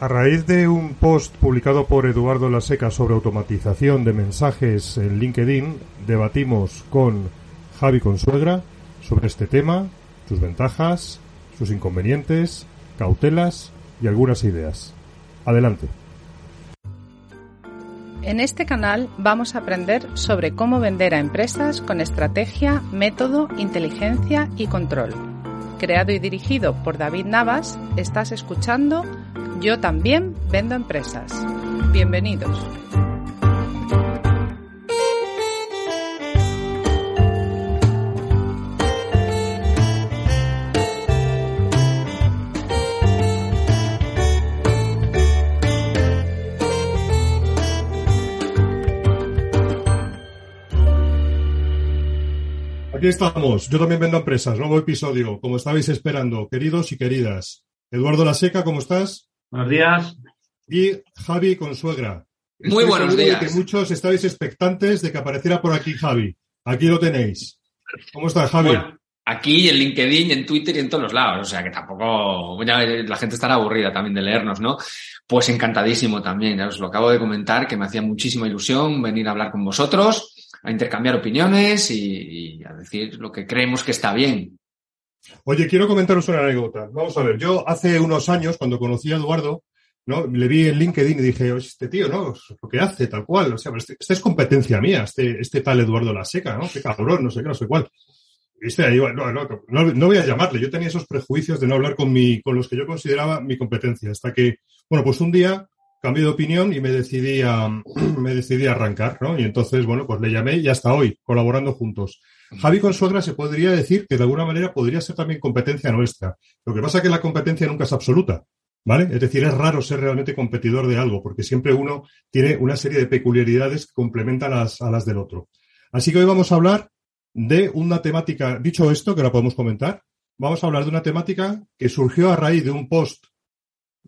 A raíz de un post publicado por Eduardo Laseca sobre automatización de mensajes en LinkedIn, debatimos con Javi Consuegra sobre este tema, sus ventajas, sus inconvenientes, cautelas y algunas ideas. Adelante. En este canal vamos a aprender sobre cómo vender a empresas con estrategia, método, inteligencia y control. Creado y dirigido por David Navas, estás escuchando yo también vendo empresas. Bienvenidos. Aquí estamos. Yo también vendo empresas. Nuevo episodio, como estabais esperando, queridos y queridas. Eduardo Laseca, ¿cómo estás? Buenos días. Y Javi Consuegra. Muy buenos días. De que muchos estáis expectantes de que apareciera por aquí Javi. Aquí lo tenéis. ¿Cómo estás, Javi? Bueno, aquí en LinkedIn, en Twitter y en todos los lados. O sea que tampoco. Ya la gente estará aburrida también de leernos, ¿no? Pues encantadísimo también. Ya os lo acabo de comentar, que me hacía muchísima ilusión venir a hablar con vosotros, a intercambiar opiniones y, a decir lo que creemos que está bien. Oye, quiero comentaros una anécdota. Vamos a ver, yo hace unos años, cuando conocí a Eduardo, ¿no? Le vi en LinkedIn y dije, este tío, ¿no? Lo que hace, tal cual. O sea, este, esta es competencia mía, este, este tal Eduardo La Seca, ¿no? Qué cabrón, no sé qué, no sé cuál. Viste, ahí, no, no, no, no, voy a llamarle. Yo tenía esos prejuicios de no hablar con mi, con los que yo consideraba mi competencia. Hasta que, bueno, pues un día cambié de opinión y me decidí a, me decidí arrancar, ¿no? Y entonces, bueno, pues le llamé y hasta hoy, colaborando juntos. Javi Consuegra se podría decir que de alguna manera podría ser también competencia nuestra. Lo que pasa es que la competencia nunca es absoluta. ¿Vale? Es decir, es raro ser realmente competidor de algo, porque siempre uno tiene una serie de peculiaridades que complementan a las, a las del otro. Así que hoy vamos a hablar de una temática, dicho esto, que la podemos comentar, vamos a hablar de una temática que surgió a raíz de un post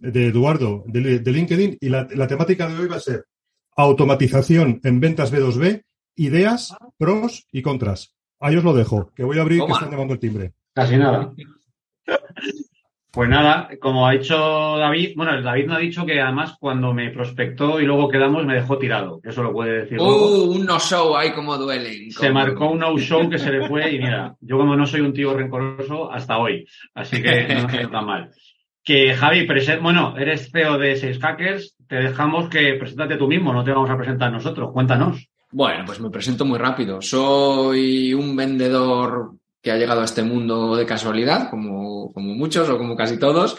de Eduardo de, de LinkedIn y la, la, temática de hoy va a ser automatización en ventas B2B, ideas, pros y contras. Ahí os lo dejo, que voy a abrir Toma. que están llamando el timbre. Casi nada. Pues nada, como ha dicho David, bueno, David me ha dicho que además cuando me prospectó y luego quedamos me dejó tirado. Eso lo puede decir. Uh, luego. un no-show ahí como duelen. Se como... marcó un no-show que se le fue y mira, yo como no soy un tío rencoroso hasta hoy, así que no me tan mal. Que Javi, bueno, eres CEO de Sales Hackers, te dejamos que preséntate tú mismo, no te vamos a presentar nosotros, cuéntanos. Bueno, pues me presento muy rápido. Soy un vendedor que ha llegado a este mundo de casualidad, como, como muchos o como casi todos,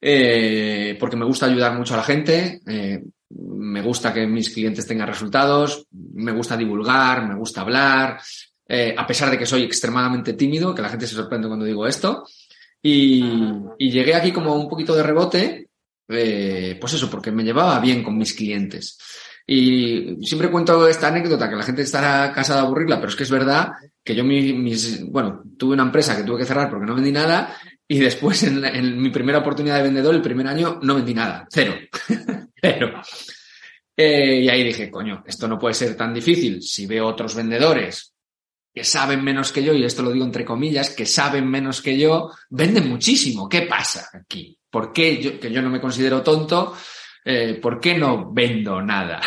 eh, porque me gusta ayudar mucho a la gente, eh, me gusta que mis clientes tengan resultados, me gusta divulgar, me gusta hablar, eh, a pesar de que soy extremadamente tímido, que la gente se sorprende cuando digo esto, y, y llegué aquí como un poquito de rebote, eh, pues eso, porque me llevaba bien con mis clientes. Y siempre cuento esta anécdota que la gente estará casada de aburrirla, pero es que es verdad que yo mis, mis, bueno, tuve una empresa que tuve que cerrar porque no vendí nada y después en, en mi primera oportunidad de vendedor, el primer año, no vendí nada, cero, cero. Eh, y ahí dije, coño, esto no puede ser tan difícil. Si veo otros vendedores que saben menos que yo, y esto lo digo entre comillas, que saben menos que yo, venden muchísimo. ¿Qué pasa aquí? ¿Por qué yo, que yo no me considero tonto? Eh, ¿por qué no vendo nada?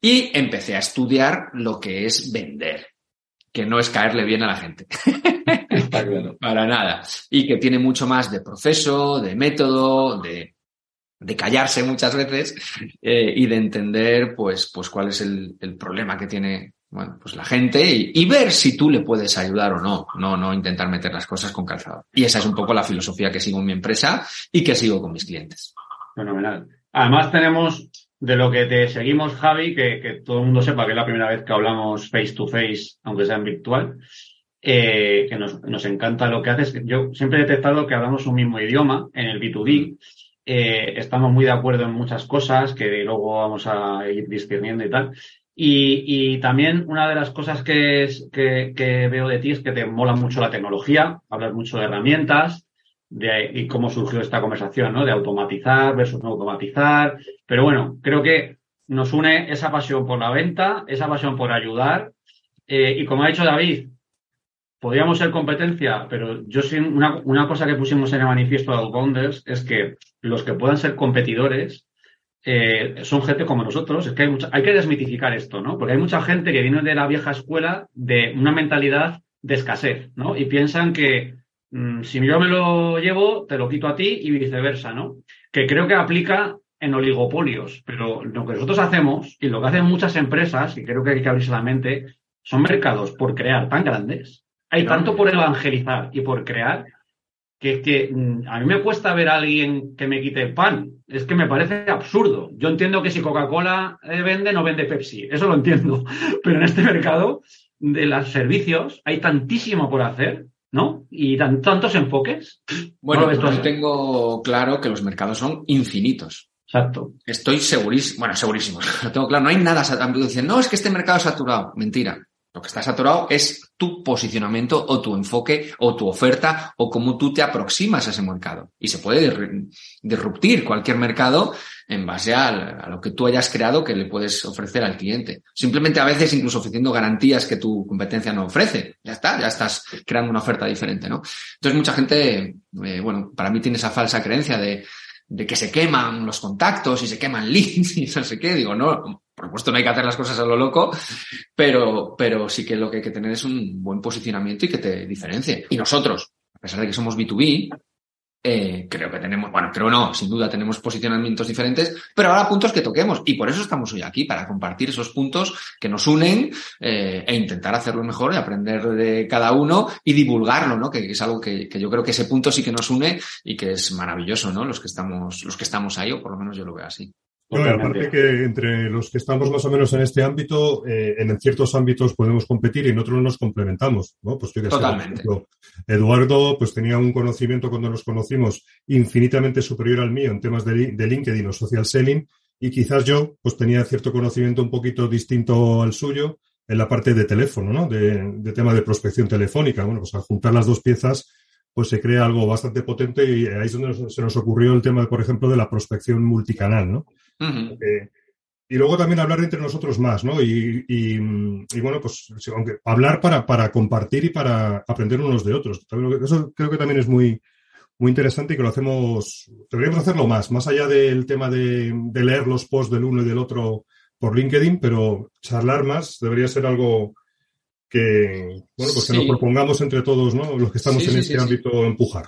Y empecé a estudiar lo que es vender, que no es caerle bien a la gente. Para nada. Y que tiene mucho más de proceso, de método, de, de callarse muchas veces eh, y de entender pues, pues cuál es el, el problema que tiene bueno, pues la gente y, y, ver si tú le puedes ayudar o no, no, no intentar meter las cosas con calzado. Y esa es un poco la filosofía que sigo en mi empresa y que sigo con mis clientes. Fenomenal. Además tenemos de lo que te seguimos, Javi, que, que, todo el mundo sepa que es la primera vez que hablamos face to face, aunque sea en virtual, eh, que nos, nos, encanta lo que haces. Yo siempre he detectado que hablamos un mismo idioma en el B2B, eh, estamos muy de acuerdo en muchas cosas que luego vamos a ir discerniendo y tal. Y, también una de las cosas que, es, que, veo de ti es que te mola mucho la tecnología, hablas mucho de herramientas de, y cómo surgió esta conversación, ¿no? De automatizar versus no automatizar. Pero bueno, creo que nos une esa pasión por la venta, esa pasión por ayudar. Eh, y como ha dicho David, podríamos ser competencia, pero yo sí, una, una cosa que pusimos en el manifiesto de Outbounders es que los que puedan ser competidores eh, son gente como nosotros. Es que hay, mucha, hay que desmitificar esto, ¿no? Porque hay mucha gente que viene de la vieja escuela de una mentalidad de escasez, ¿no? Y piensan que mm, si yo me lo llevo, te lo quito a ti y viceversa, ¿no? Que creo que aplica en oligopolios, pero lo que nosotros hacemos y lo que hacen muchas empresas, y creo que hay que abrirse la mente, son mercados por crear tan grandes, hay tanto por evangelizar y por crear, que que mm, a mí me cuesta ver a alguien que me quite el pan. Es que me parece absurdo. Yo entiendo que si Coca-Cola eh, vende, no vende Pepsi. Eso lo entiendo. Pero en este mercado de los servicios hay tantísimo por hacer, ¿no? Y tantos enfoques. Bueno, yo tengo claro que los mercados son infinitos. Exacto. Estoy segurísimo, bueno, segurísimo, lo tengo claro, no hay nada, dicen, no, es que este mercado es saturado. Mentira. Lo que está saturado es tu posicionamiento o tu enfoque o tu oferta o cómo tú te aproximas a ese mercado. Y se puede disruptir cualquier mercado en base a, lo que tú hayas creado que le puedes ofrecer al cliente. Simplemente a veces incluso ofreciendo garantías que tu competencia no ofrece. Ya está, ya estás creando una oferta diferente, ¿no? Entonces mucha gente, eh, bueno, para mí tiene esa falsa creencia de, de que se queman los contactos y se queman leads y no sé qué. Digo, no, por supuesto no hay que hacer las cosas a lo loco, pero, pero sí que lo que hay que tener es un buen posicionamiento y que te diferencie. Y nosotros, a pesar de que somos B2B, eh, creo que tenemos, bueno, creo no, sin duda tenemos posicionamientos diferentes, pero ahora puntos que toquemos. Y por eso estamos hoy aquí, para compartir esos puntos que nos unen eh, e intentar hacerlo mejor y aprender de cada uno y divulgarlo, ¿no? Que, es algo que, que, yo creo que ese punto sí que nos une y que es maravilloso, ¿no? Los que estamos, los que estamos ahí, o por lo menos yo lo veo así. Aparte que entre los que estamos más o menos en este ámbito, eh, en ciertos ámbitos podemos competir y en otros nos complementamos, ¿no? Pues yo que Totalmente. Eduardo, pues tenía un conocimiento cuando nos conocimos infinitamente superior al mío en temas de, de, LinkedIn o social selling y quizás yo, pues tenía cierto conocimiento un poquito distinto al suyo en la parte de teléfono, ¿no? De, de tema de prospección telefónica. Bueno, pues al juntar las dos piezas, pues se crea algo bastante potente y ahí es donde se nos ocurrió el tema, por ejemplo, de la prospección multicanal, ¿no? Eh, y luego también hablar entre nosotros más, ¿no? Y, bueno, pues aunque hablar para, para compartir y para aprender unos de otros. Eso creo que también es muy, muy interesante y que lo hacemos, deberíamos hacerlo más, más allá del tema de, leer los posts del uno y del otro por LinkedIn, pero charlar más debería ser algo que, bueno, pues que nos propongamos entre todos, ¿no? Los que estamos en este ámbito, empujar.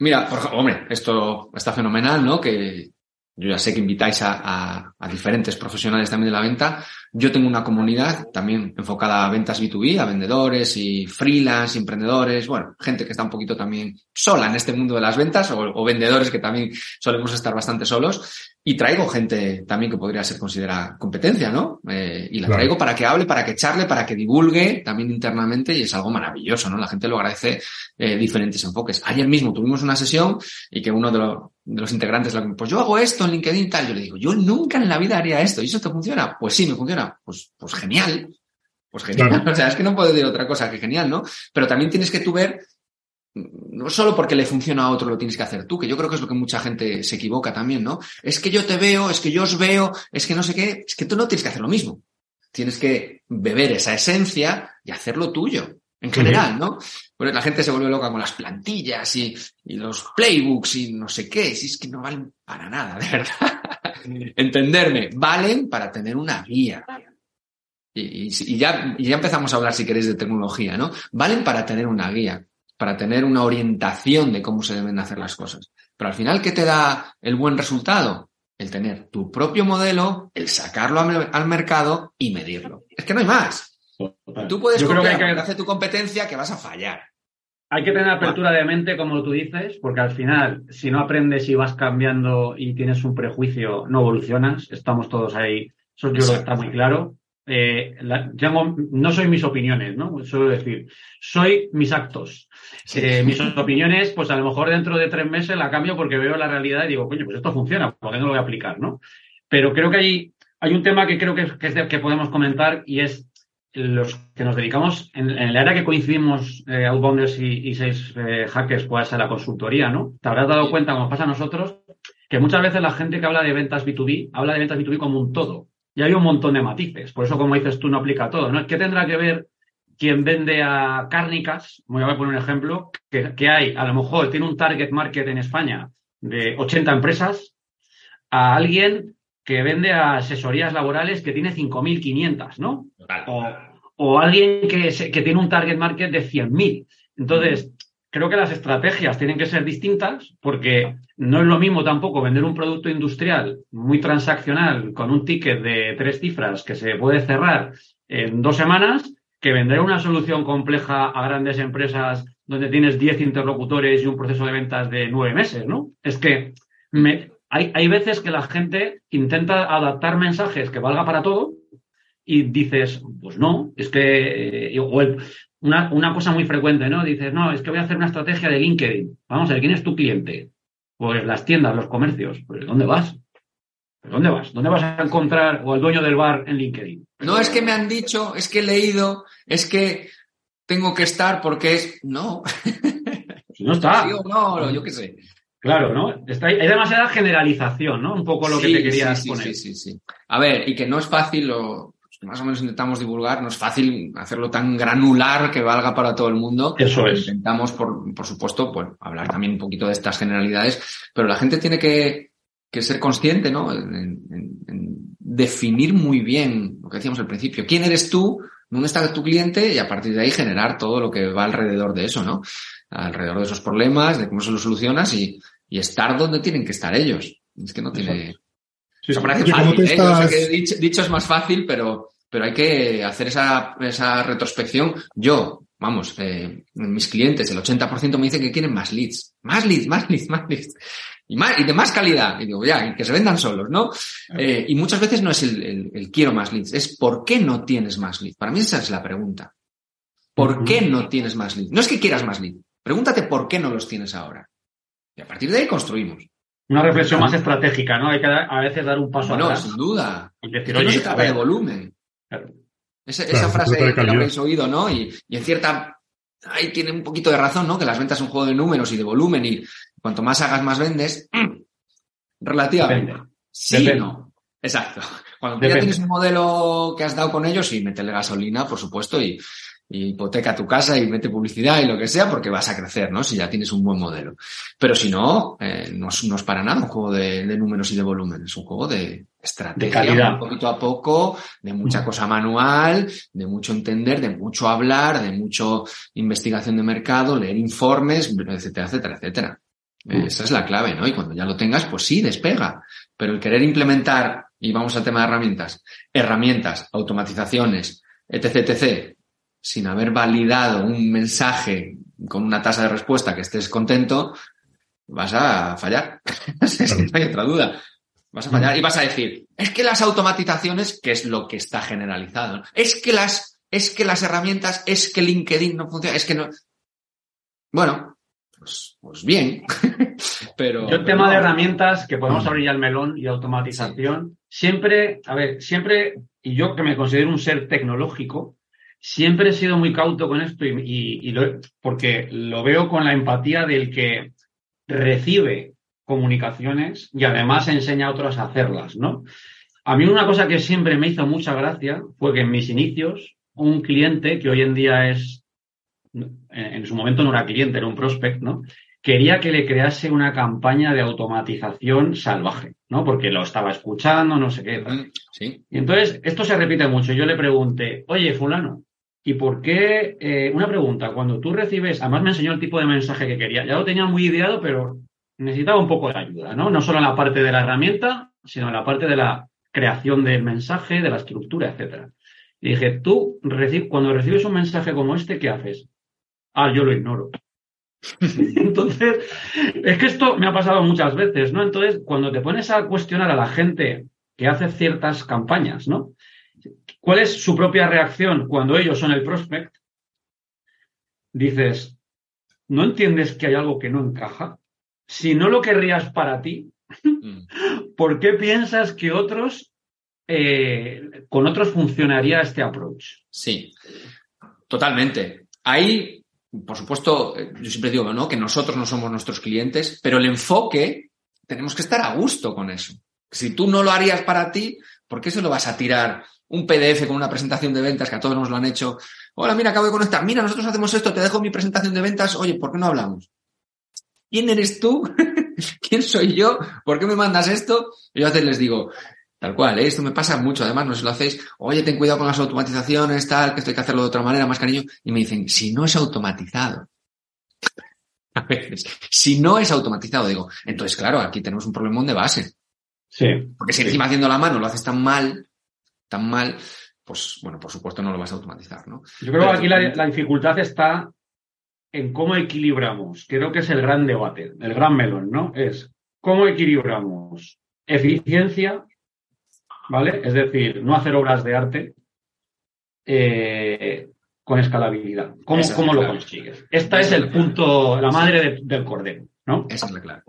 Mira, por hombre, esto está fenomenal, ¿no? Que, yo ya sé que invitáis a, a, diferentes profesionales también de la venta. Yo tengo una comunidad también enfocada a ventas B2B, a vendedores y freelance, emprendedores, bueno, gente que está un poquito también sola en este mundo de las ventas o, o vendedores que también solemos estar bastante solos. Y traigo gente también que podría ser considerada competencia, ¿no? Eh, y la traigo para que hable, para que charle, para que divulgue también internamente y es algo maravilloso, ¿no? La gente lo agradece eh, diferentes enfoques. Ayer mismo tuvimos una sesión y que uno de, de los integrantes, pues yo hago esto en LinkedIn tal, yo le digo, yo nunca en la vida haría esto. ¿Y eso te funciona? Pues sí, me funciona. Pues, pues genial. Pues genial. O sea, es que no puedo decir otra cosa que genial, ¿no? Pero también tienes que tú ver no solo porque le funciona a otro lo tienes que hacer tú, que yo creo que es lo que mucha gente se equivoca también, ¿no? Es que yo te veo, es que yo os veo, es que no sé qué, es que tú no tienes que hacer lo mismo. Tienes que beber esa esencia y hacerlo tuyo, en general, ¿no? Pues la gente se vuelve loca con las plantillas y, los playbooks y no sé qué, si es que no valen para nada, de verdad. Entenderme, valen para tener una guía. Y, y, ya, y ya empezamos a hablar, si queréis, de tecnología, ¿no? Valen para tener una guía para tener una orientación de cómo se deben hacer las cosas. Pero al final, ¿qué te da el buen resultado? El tener tu propio modelo, el sacarlo al mercado y medirlo. Es que no hay más. Tú puedes Yo copiar que, hace tu competencia que vas a fallar. Hay que tener apertura de mente, como tú dices, porque al final, si no aprendes y vas cambiando y tienes un prejuicio, no evolucionas. Estamos todos ahí. Eso yo creo que está muy claro. eh, la- llamo- no soy mis opiniones, ¿no? Suelo decir, soy mis actos. Eh, mis opiniones, pues a lo mejor dentro de tres meses la cambio porque veo la realidad y digo, coño, pues esto funciona, ¿por qué no lo voy a aplicar, no? Pero creo que hay, hay un tema que creo que, es- que es del que podemos comentar y es los que nos dedicamos, en, en el área que coincidimos, eh, Outbounders y, y seis eh, hackers, puede ser la consultoría, ¿no? Te habrás dado cuenta, como pasa a nosotros, que muchas veces la gente que habla de ventas B2B habla de ventas B2B como un todo. Y hay un montón de matices. Por eso, como dices tú, no aplica a todo. ¿no? ¿Qué tendrá que ver quien vende a cárnicas? Voy a poner un ejemplo. Que, que hay, a lo mejor, tiene un target market en España de 80 empresas a alguien que vende a asesorías laborales que tiene 5.500, ¿no? O, o alguien que, se- que tiene un target market de 100.000. Entonces, creo que las estrategias tienen que ser distintas porque no es lo mismo tampoco vender un producto industrial muy transaccional con un ticket de tres cifras que se puede cerrar en dos semanas que vender una solución compleja a grandes empresas donde tienes 10 interlocutores y un proceso de ventas de nueve meses, ¿no? Es que me- hay, hay veces que la gente intenta adaptar mensajes que valga para todo y dices, pues no, es que, eh, o el- una, una cosa muy frecuente, ¿no? Dices, no, es que voy a hacer una estrategia de LinkedIn. Vamos a ver, ¿quién es tu cliente? Pues las tiendas, los comercios. Pues ¿dónde vas? ¿Pues ¿Dónde vas? ¿Dónde vas a encontrar o el dueño del bar en LinkedIn? No, es que me han dicho, es que he leído, es que tengo que estar porque es. No. Pues no está. Sí o no, yo qué sé. Claro, ¿no? Está, hay demasiada generalización, ¿no? Un poco lo que te querías sí, sí, poner. Sí, sí, sí. A ver, y que no es fácil, lo más o menos intentamos divulgar, no es fácil hacerlo tan granular que valga para todo el mundo. Eso es. Intentamos, por, por supuesto, pues, hablar también un poquito de estas generalidades, pero la gente tiene que, que ser consciente, ¿no? En, en- en definir muy bien lo que decíamos al principio. ¿Quién eres tú? ¿Dónde está tu cliente? Y a partir de ahí generar todo lo que va alrededor de eso, ¿no? Alrededor de esos problemas, de cómo se los solucionas y, y estar donde tienen que estar ellos. Es que no tiene... Sí, sí. parece Oye, ¿cómo fácil, te ¿eh? Que dicho, dicho es más fácil, pero, pero hay que hacer esa, esa retrospección. Yo, vamos, eh, mis clientes, el 80% me dicen que quieren más leads. Más leads, más leads, más leads. Y, más, y de más calidad. Y digo, ya, y que se vendan solos, ¿no? Eh, y muchas veces no es el, el- el quiero más leads, es ¿por qué no tienes más leads? Para mí esa es la pregunta. ¿Por qué no tienes más leads? No es que quieras más leads. Pregúntate por qué no los tienes ahora. Y a partir de ahí construimos. Una reflexión más estratégica, ¿no? Hay que dar- a veces dar un paso Bueno, atrás sin duda. y decir, no se a trata de volumen. Claro. Esa, Claro, esa se frase que la calidad. habréis oído, ¿no? Y, y en cierta... Ahí tiene un poquito de razón, ¿no? Que las ventas son un juego de números y de volumen y cuanto más hagas, más vendes. Relativamente. Depende. Sí, Depende. no. Exacto. Cuando Depende. ya tienes un modelo que has dado con ellos y métele gasolina, por supuesto, y, y hipoteca tu casa y mete publicidad y lo que sea, porque vas a crecer, ¿no? Si ya tienes un buen modelo. Pero si no, eh, no, es, no es para nada un juego de, de números y de volumen, es un juego de estrategia, De calidad. poquito a poco, de mucha cosa manual, de mucho entender, de mucho hablar, de mucho investigación de mercado, leer informes, etcétera, etcétera, etcétera. Eh, Esa es la clave, ¿no? Y cuando ya lo tengas, pues sí, despega. Pero el querer implementar, y vamos al tema de herramientas, herramientas, automatizaciones, etc., etc., sin haber validado un mensaje con una tasa de respuesta que estés contento, vas a fallar. No hay otra duda. Vas a fallar y vas a decir, es que las automatizaciones, que es lo que está generalizado, ¿no? es que las, es que las herramientas, es que LinkedIn no funciona, es que no. Bueno, pues, pues bien. pero. Yo el tema de herramientas, que podemos abrir ya el melón y automatización, siempre, a ver, siempre, y yo que me considero un ser tecnológico, siempre he sido muy cauto con esto y, y- y lo- porque lo veo con la empatía del que recibe comunicaciones y además enseña a otros a hacerlas, ¿no? A mí una cosa que siempre me hizo mucha gracia fue que en mis inicios un cliente que hoy en día es, en su momento no era cliente, era un prospect, ¿no? quería que le crease una campaña de automatización salvaje, ¿no? Porque lo estaba escuchando, no sé qué. Mm, Sí. Y entonces, esto se repite mucho. Yo le pregunté, oye, fulano, ¿y por qué? eh, una pregunta, cuando tú recibes, además me enseñó el tipo de mensaje que quería. Ya lo tenía muy ideado, pero necesitaba un poco de ayuda, ¿no? No solo en la parte de la herramienta, sino en la parte de la creación del mensaje, de la estructura, etcétera. Y dije, tú, cuando recibes un mensaje como este, ¿qué haces? Ah, yo lo ignoro. Entonces, es que esto me ha pasado muchas veces, ¿no? Entonces, cuando te pones a cuestionar a la gente que hace ciertas campañas, ¿no? ¿Cuál es su propia reacción cuando ellos son el prospect? Dices, ¿no entiendes que hay algo que no encaja? Si no lo querrías para ti, Mm. ¿por qué piensas que otros, eh, con otros funcionaría este approach? Sí, totalmente. Ahí, por supuesto, eh, yo siempre digo ¿no? que nosotros no somos nuestros clientes, pero el enfoque tenemos que estar a gusto con eso. Si tú no lo harías para ti, ¿por qué se lo vas a tirar? Un PDF con una presentación de ventas que a todos nos lo han hecho. Hola, mira, acabo de conectar. Mira, nosotros hacemos esto, te dejo mi presentación de ventas. Oye, ¿por qué no hablamos? ¿Quién eres tú? ¿Quién soy yo? ¿Por qué me mandas esto? Y yo a veces les digo, tal cual, ¿eh? esto me pasa mucho, además, no sé si lo hacéis, oye, ten cuidado con las automatizaciones, tal, que esto hay que hacerlo de otra manera, más cariño. Y me dicen, si no es automatizado. A veces, si no es automatizado, digo, entonces, claro, aquí tenemos un problemón de base. Sí. Porque si encima haciendo la mano lo haces tan mal, tan mal, pues, bueno, por supuesto no lo vas a automatizar, ¿no? Yo creo que aquí la, la dificultad está en cómo equilibramos. Creo que es el gran debate, el gran melón, ¿no? Es cómo equilibramos eficiencia, ¿vale? Es decir, no hacer obras de arte eh, con escalabilidad. ¿Cómo, es cómo lo clave. consigues? Esta Esa es el clave. punto, la madre de- del cordero, ¿no? Esa es la clave.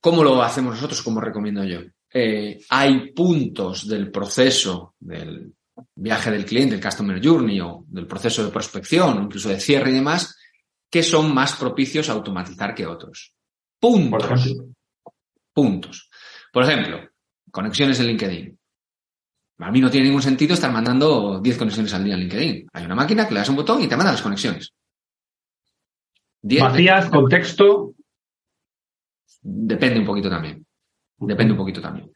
¿Cómo lo hacemos nosotros? ¿Cómo recomiendo yo? Eh, hay puntos del proceso del viaje del cliente, el customer journey o del proceso de prospección incluso de cierre y demás, que son más propicios a automatizar que otros. Por Puntos. ejemplo. Puntos. Por ejemplo, conexiones en LinkedIn. A mí no tiene ningún sentido estar mandando 10 conexiones al día en LinkedIn. Hay una máquina que le das un botón y te manda las conexiones. 10, Vacías, contexto. Depende un poquito también. Depende un poquito también.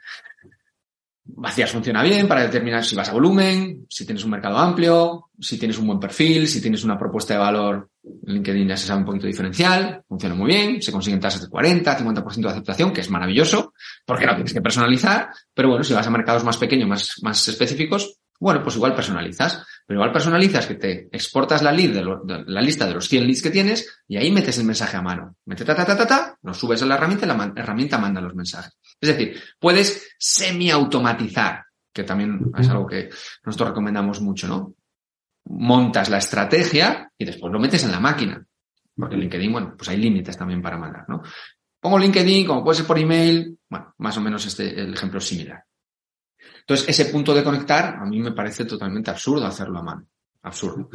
Vacías funciona bien para determinar si vas a volumen, si tienes un mercado amplio, si tienes un buen perfil, si tienes una propuesta de valor. LinkedIn ya se sabe un poquito diferencial, funciona muy bien, se consiguen tasas de 40, 50% de aceptación, que es maravilloso, porque no tienes que personalizar, pero bueno, si vas a mercados más pequeños, más, más específicos, bueno, pues igual personalizas, pero igual personalizas que te exportas la, lead de la lista de los 100 leads que tienes y ahí metes el mensaje a mano. Mete ta, ta, ta, ta, ta, lo subes a la herramienta y la herramienta manda los mensajes. Es decir, puedes semi-automatizar, que también es algo que nosotros recomendamos mucho, ¿no? Montas la estrategia y después lo metes en la máquina. Porque en LinkedIn, bueno, pues hay límites también para mandar, ¿no? Pongo LinkedIn, como puede ser por email, bueno, más o menos este, el ejemplo es similar. Entonces, ese punto de conectar a mí me parece totalmente absurdo hacerlo a mano. Absurdo.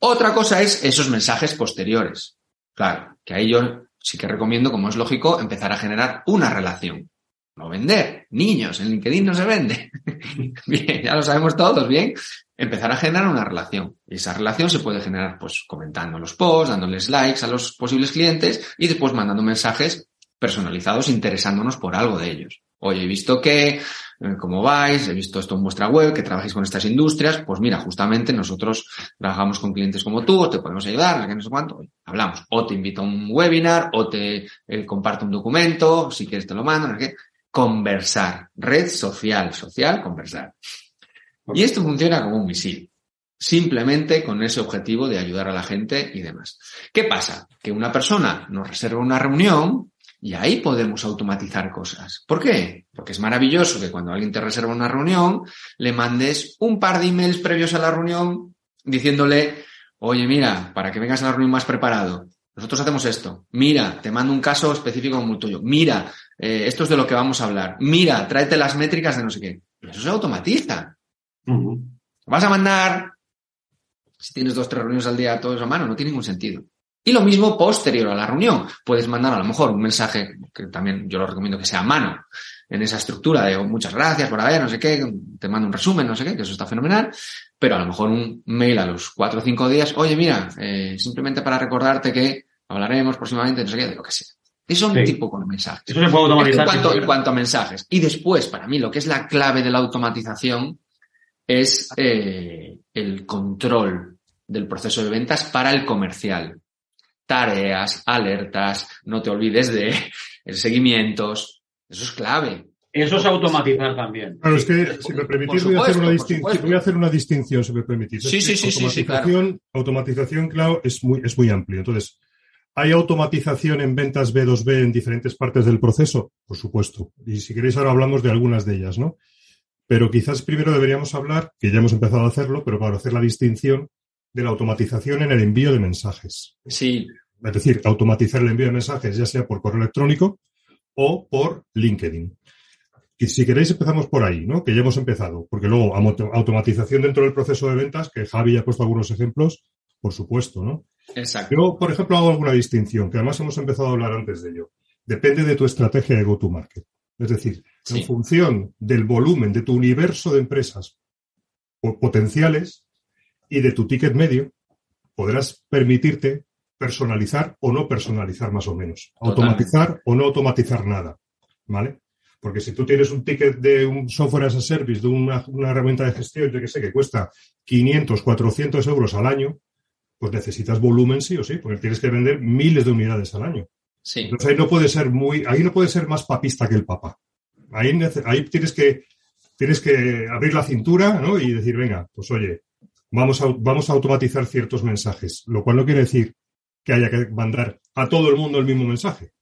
Otra cosa es esos mensajes posteriores. Claro, que ahí yo sí que recomiendo, como es lógico, empezar a generar una relación. No vender. Niños, en LinkedIn no se vende. bien, ya lo sabemos todos, bien. Empezar a generar una relación. Y esa relación se puede generar, pues, comentando los posts, dándoles likes a los posibles clientes y después mandando mensajes personalizados interesándonos por algo de ellos. Oye, he visto que, eh, cómo vais, he visto esto en vuestra web, que trabajáis con estas industrias, pues mira, justamente nosotros trabajamos con clientes como tú, o te podemos ayudar, que no sé cuánto, hablamos. O te invito a un webinar, o te eh, comparto un documento, si quieres te lo mando, no sé qué. Conversar. Red social, social, conversar. Y esto funciona como un misil. Simplemente con ese objetivo de ayudar a la gente y demás. ¿Qué pasa? Que una persona nos reserva una reunión y ahí podemos automatizar cosas. ¿Por qué? Porque es maravilloso que cuando alguien te reserva una reunión, le mandes un par de emails previos a la reunión diciéndole, oye, mira, para que vengas a la reunión más preparado, nosotros hacemos esto. Mira, te mando un caso específico como el tuyo. Mira, eh, esto es de lo que vamos a hablar. Mira, tráete las métricas de no sé qué. Eso se automatiza. Ujú. Vas a mandar, si tienes dos, tres reuniones al día, todo eso a mano, no tiene ningún sentido. Y lo mismo posterior a la reunión. Puedes mandar a lo mejor un mensaje, que también yo lo recomiendo que sea a mano, en esa estructura de oh, muchas gracias por haber, no sé qué, te mando un resumen, no sé qué, que eso está fenomenal, pero a lo mejor un mail a los cuatro o cinco días, oye, mira, eh, simplemente para recordarte que hablaremos próximamente, no sé qué, de lo que sea. Eso es un tipo de mensajes. Eso se puede En automatizar. cuanto, sin en cuanto a mensajes. Y después, para mí, lo que es la clave de la automatización es eh, el control del proceso de ventas para el comercial. Tareas, alertas, no te olvides de seguimientos. Eso es clave. Eso es automatizar también. Claro, es que, si me permitís, voy, a hacer una por distin- supuesto. voy a hacer una distinción, si me permitís. Sí, sí, sí, sí, sí, claro. automatización, automatización, claro, es muy, es muy amplio. Entonces, ¿hay automatización en ventas B2B en diferentes partes del proceso? Por supuesto. Y si queréis, ahora hablamos de algunas de ellas, ¿no? Pero quizás primero deberíamos hablar, que ya hemos empezado a hacerlo, pero para hacer la distinción de la automatización en el envío de mensajes. Sí. Es decir, automatizar el envío de mensajes, ya sea por correo electrónico o por LinkedIn. Y si queréis empezamos por ahí, ¿no? Que ya hemos empezado, porque luego automatización dentro del proceso de ventas, que Javi ha puesto algunos ejemplos, por supuesto, ¿no? Exacto. Yo, por ejemplo, hago alguna distinción, que además hemos empezado a hablar antes de ello. Depende de tu estrategia de go-to-market. Es decir, Sí. en función del volumen de tu universo de empresas po- potenciales y de tu ticket medio, podrás permitirte personalizar o no personalizar más o menos. Totalmente. Automatizar o no automatizar nada. ¿Vale? Porque si tú tienes un ticket de un software as a service, de una, una herramienta de gestión, yo que sé, que cuesta 500, 400 euros al año, pues necesitas volumen sí o sí, porque tienes que vender miles de unidades al año. Sí. Entonces ahí no puede ser muy, ahí no puede ser más papista que el papa. Ahí, ahí tienes que, tienes que abrir la cintura, ¿no? Y decir, venga, pues oye, vamos a, vamos a automatizar ciertos mensajes, lo cual no quiere decir que haya que mandar a todo el mundo el mismo mensaje.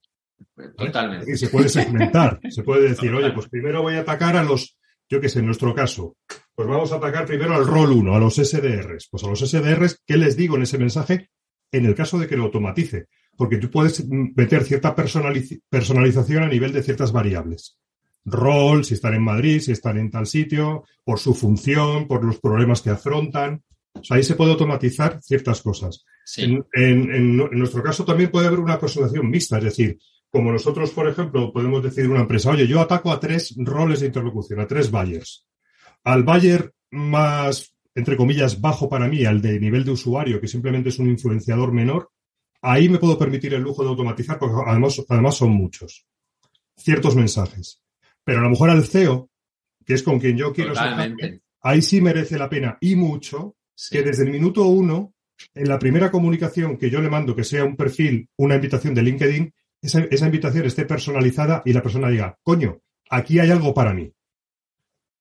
Totalmente. decir, se puede segmentar, se puede decir, oye, pues primero voy a atacar a los, yo qué sé, en nuestro caso, pues vamos a atacar primero al rol 1, a los SDRs. Pues a los SDRs, ¿qué les digo en ese mensaje? En el caso de que lo automatice, porque tú puedes meter cierta personaliz- personalización a nivel de ciertas variables. Rol, si están en Madrid, si están en tal sitio, por su función, por los problemas que afrontan. O sea, ahí se puede automatizar ciertas cosas. Sí. En, en- en- en nuestro caso también puede haber una personalización mixta, es decir, como nosotros, por ejemplo, podemos decir una empresa, oye, yo ataco a tres roles de interlocución, a tres buyers. Al buyer más, entre comillas, bajo para mí, al de nivel de usuario, que simplemente es un influenciador menor, ahí me puedo permitir el lujo de automatizar, porque además, además son muchos. Ciertos mensajes. Pero a lo mejor al CEO, que es con quien yo quiero ahí sí merece la pena y mucho Sí. que desde el minuto uno, en la primera comunicación que yo le mando, que sea un perfil, una invitación de LinkedIn, esa, esa invitación esté personalizada y la persona diga, coño, aquí hay algo para mí.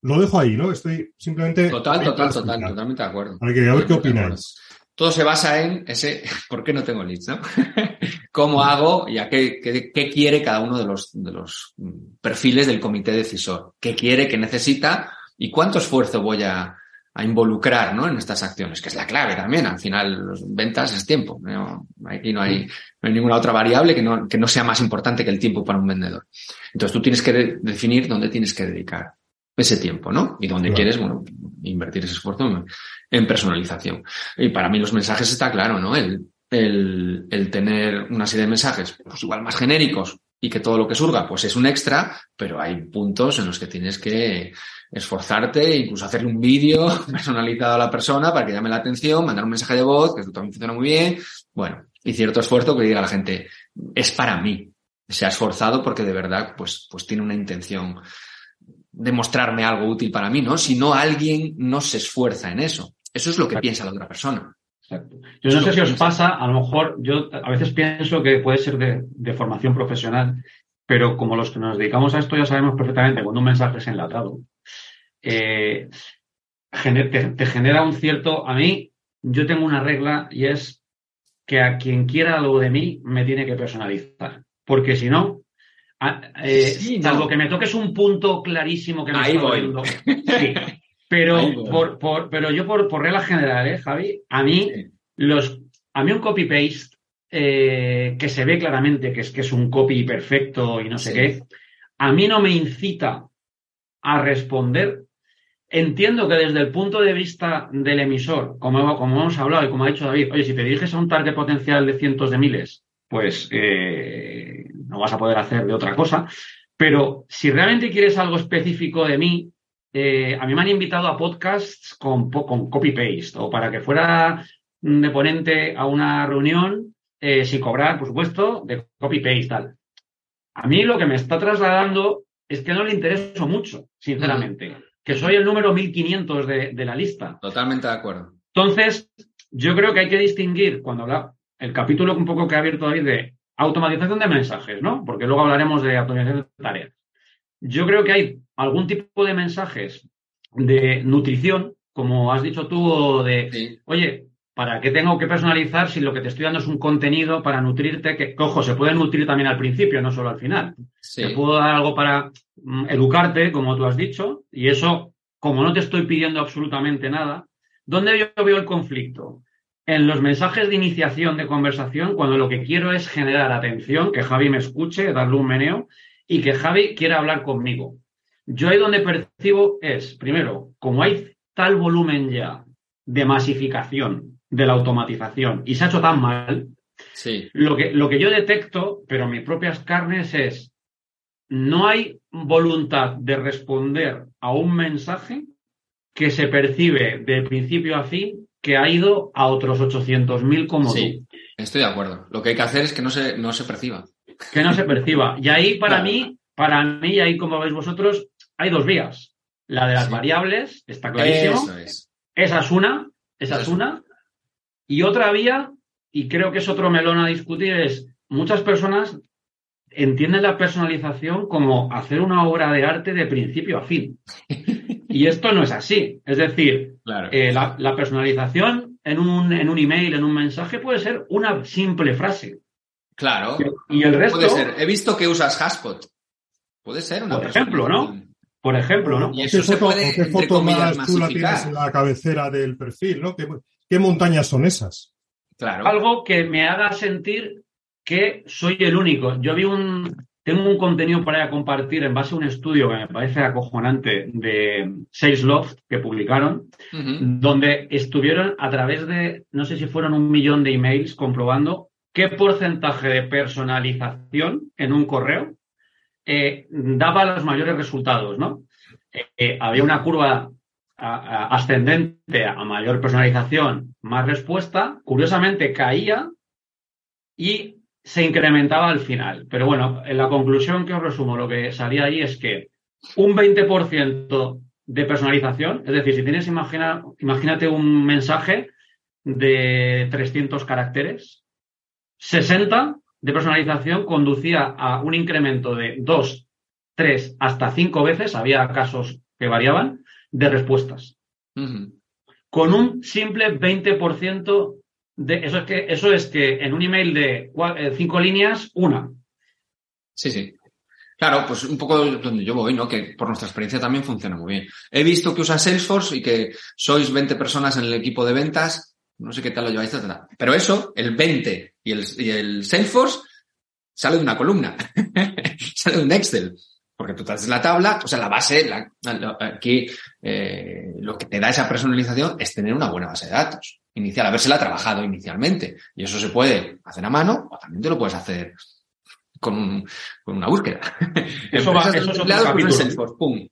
Lo dejo ahí, ¿no? Estoy simplemente... Total, total, para total, totalmente de acuerdo. A ver, que- a ver qué opináis. Todo se basa en ese, ¿por qué no tengo leads, no? ¿Cómo hago y a qué, qué, qué quiere cada uno de los, de los perfiles del comité decisor? ¿Qué quiere, qué necesita y cuánto esfuerzo voy a, a involucrar, ¿no? En estas acciones, que es la clave también. Al final, los ventas es tiempo. ¿no? Aquí no hay, no hay ninguna otra variable que no, que no sea más importante que el tiempo para un vendedor. Entonces tú tienes que de- definir dónde tienes que dedicar ese tiempo, ¿no? Y dónde Claro. quieres, bueno, invertir ese esfuerzo en, en personalización. Y para mí los mensajes está claro, ¿no? El, el, el tener una serie de mensajes, pues igual más genéricos y que todo lo que surga, pues es un extra, pero hay puntos en los que tienes que esforzarte, incluso hacerle un vídeo personalizado a la persona para que llame la atención, mandar un mensaje de voz, que esto también funciona muy bien. Bueno, y cierto esfuerzo que diga la gente, es para mí. Se ha esforzado porque de verdad, pues, pues tiene una intención de mostrarme algo útil para mí, ¿no? Si no, alguien no se esfuerza en eso. Eso es lo que piensa la otra persona. Exacto. Yo no sé si os pasa, a lo mejor yo a veces pienso que puede ser de, de formación profesional, pero como los que nos dedicamos a esto ya sabemos perfectamente cuando un mensaje es enlatado, eh, gener- te, te genera un cierto... A mí, yo tengo una regla y es que a quien quiera algo de mí me tiene que personalizar, porque si no... a- eh, Sí, no. salvo que me toques un punto clarísimo que me Ahí está voy. Sí. Pero, por, por- pero yo por, por regla general, ¿eh, Javi? A mí, Sí. los, a mí un copy-paste eh, que se ve claramente que es, que es un copy perfecto y no sé Sí. qué, a mí no me incita a responder. Entiendo que desde el punto de vista del emisor, como, como hemos hablado y como ha dicho David, oye, si te diriges a un target potencial de cientos de miles, pues eh, no vas a poder hacer de otra cosa. Pero si realmente quieres algo específico de mí, eh, a mí me han invitado a podcasts con, copy-paste o para que fuera mm, de ponente a una reunión eh, sin cobrar, por supuesto, de copy-paste, tal. A mí lo que me está trasladando es que no le intereso mucho, sinceramente. Que soy el número 1500 de, de la lista. Totalmente de acuerdo. Entonces, yo creo que hay que distinguir cuando habla el capítulo un poco que ha abierto ahí de automatización de mensajes, ¿no? Porque luego hablaremos de automatización de tareas. Yo creo que hay algún tipo de mensajes de nutrición, como has dicho tú, o de, Sí. oye, ¿para qué tengo que personalizar si lo que te estoy dando es un contenido para nutrirte? Que, que, ojo, se puede nutrir también al principio, no solo al final. Sí. Te puedo dar algo para mm, educarte, como tú has dicho, y eso como no te estoy pidiendo absolutamente nada, ¿dónde yo veo el conflicto? En los mensajes de iniciación de conversación, cuando lo que quiero es generar atención, que Javi me escuche, darle un meneo y que Javi quiera hablar conmigo. Yo ahí donde percibo es, primero, como hay tal volumen ya de masificación de la automatización y se ha hecho tan mal, Sí. lo que, lo que yo detecto, pero en mis propias carnes, es no hay voluntad de responder a un mensaje que se percibe de principio a fin que ha ido a otros 800.000 como Sí, estoy de acuerdo. Lo que hay que hacer es que no se, no se perciba. Que no se perciba. Y ahí para mí, para mí, y ahí como veis vosotros, hay dos vías. La de las Sí. variables, está clarísimo. Es. Esa es una, esa es es una. Y otra vía, y creo que es otro melón a discutir, es muchas personas entienden la personalización como hacer una obra de arte de principio a fin. Y esto no es así. Es decir, Claro. eh, la, la personalización en un, en un email, en un mensaje, puede ser una simple frase. Claro. Y el resto, Puede ser. He visto que usas Haspot. Puede ser una Por ejemplo, ¿no? por ejemplo, ¿no? Y ¿Qué eso se foto, puede, qué foto comillas, más chula masificar. tienes en la cabecera del perfil, ¿no? ¿Qué, qué montañas son esas? Claro. algo que me haga sentir que soy el único. Yo vi un, tengo un contenido para compartir en base a un estudio que me parece acojonante de Salesloft que publicaron, donde estuvieron a través de, no sé si fueron un millón de emails comprobando qué porcentaje de personalización en un correo eh, daba los mayores resultados, ¿no? Eh, eh, había una curva ascendente a mayor personalización, más respuesta, curiosamente caía y se incrementaba al final. Pero bueno, en la conclusión que os resumo, lo que salía ahí es que un 20% de personalización, es decir, si tienes, imagina, imagínate un mensaje de 300 caracteres, 60 de personalización conducía a un incremento de 2, 3, hasta 5 veces, había casos que variaban, de respuestas. Con un simple 20% de... Eso es que, eso es que en un email de 5 líneas, una. Sí, sí. Claro, pues un poco donde yo voy, ¿no? Que por nuestra experiencia también funciona muy bien. He visto que usas Salesforce y que sois 20 personas en el equipo de ventas. No sé qué tal lo lleváis. Pero eso, el 20 y el, y el Salesforce, sale de una columna. sale de un Excel. Porque tú te haces la tabla, o sea, la base, la, la- aquí eh, lo que te da esa personalización es tener una buena base de datos inicial, habérsela trabajado inicialmente. Y eso se puede hacer a mano o también te lo puedes hacer con, un- con una búsqueda. Eso va- eso es otro en Salesforce, pum.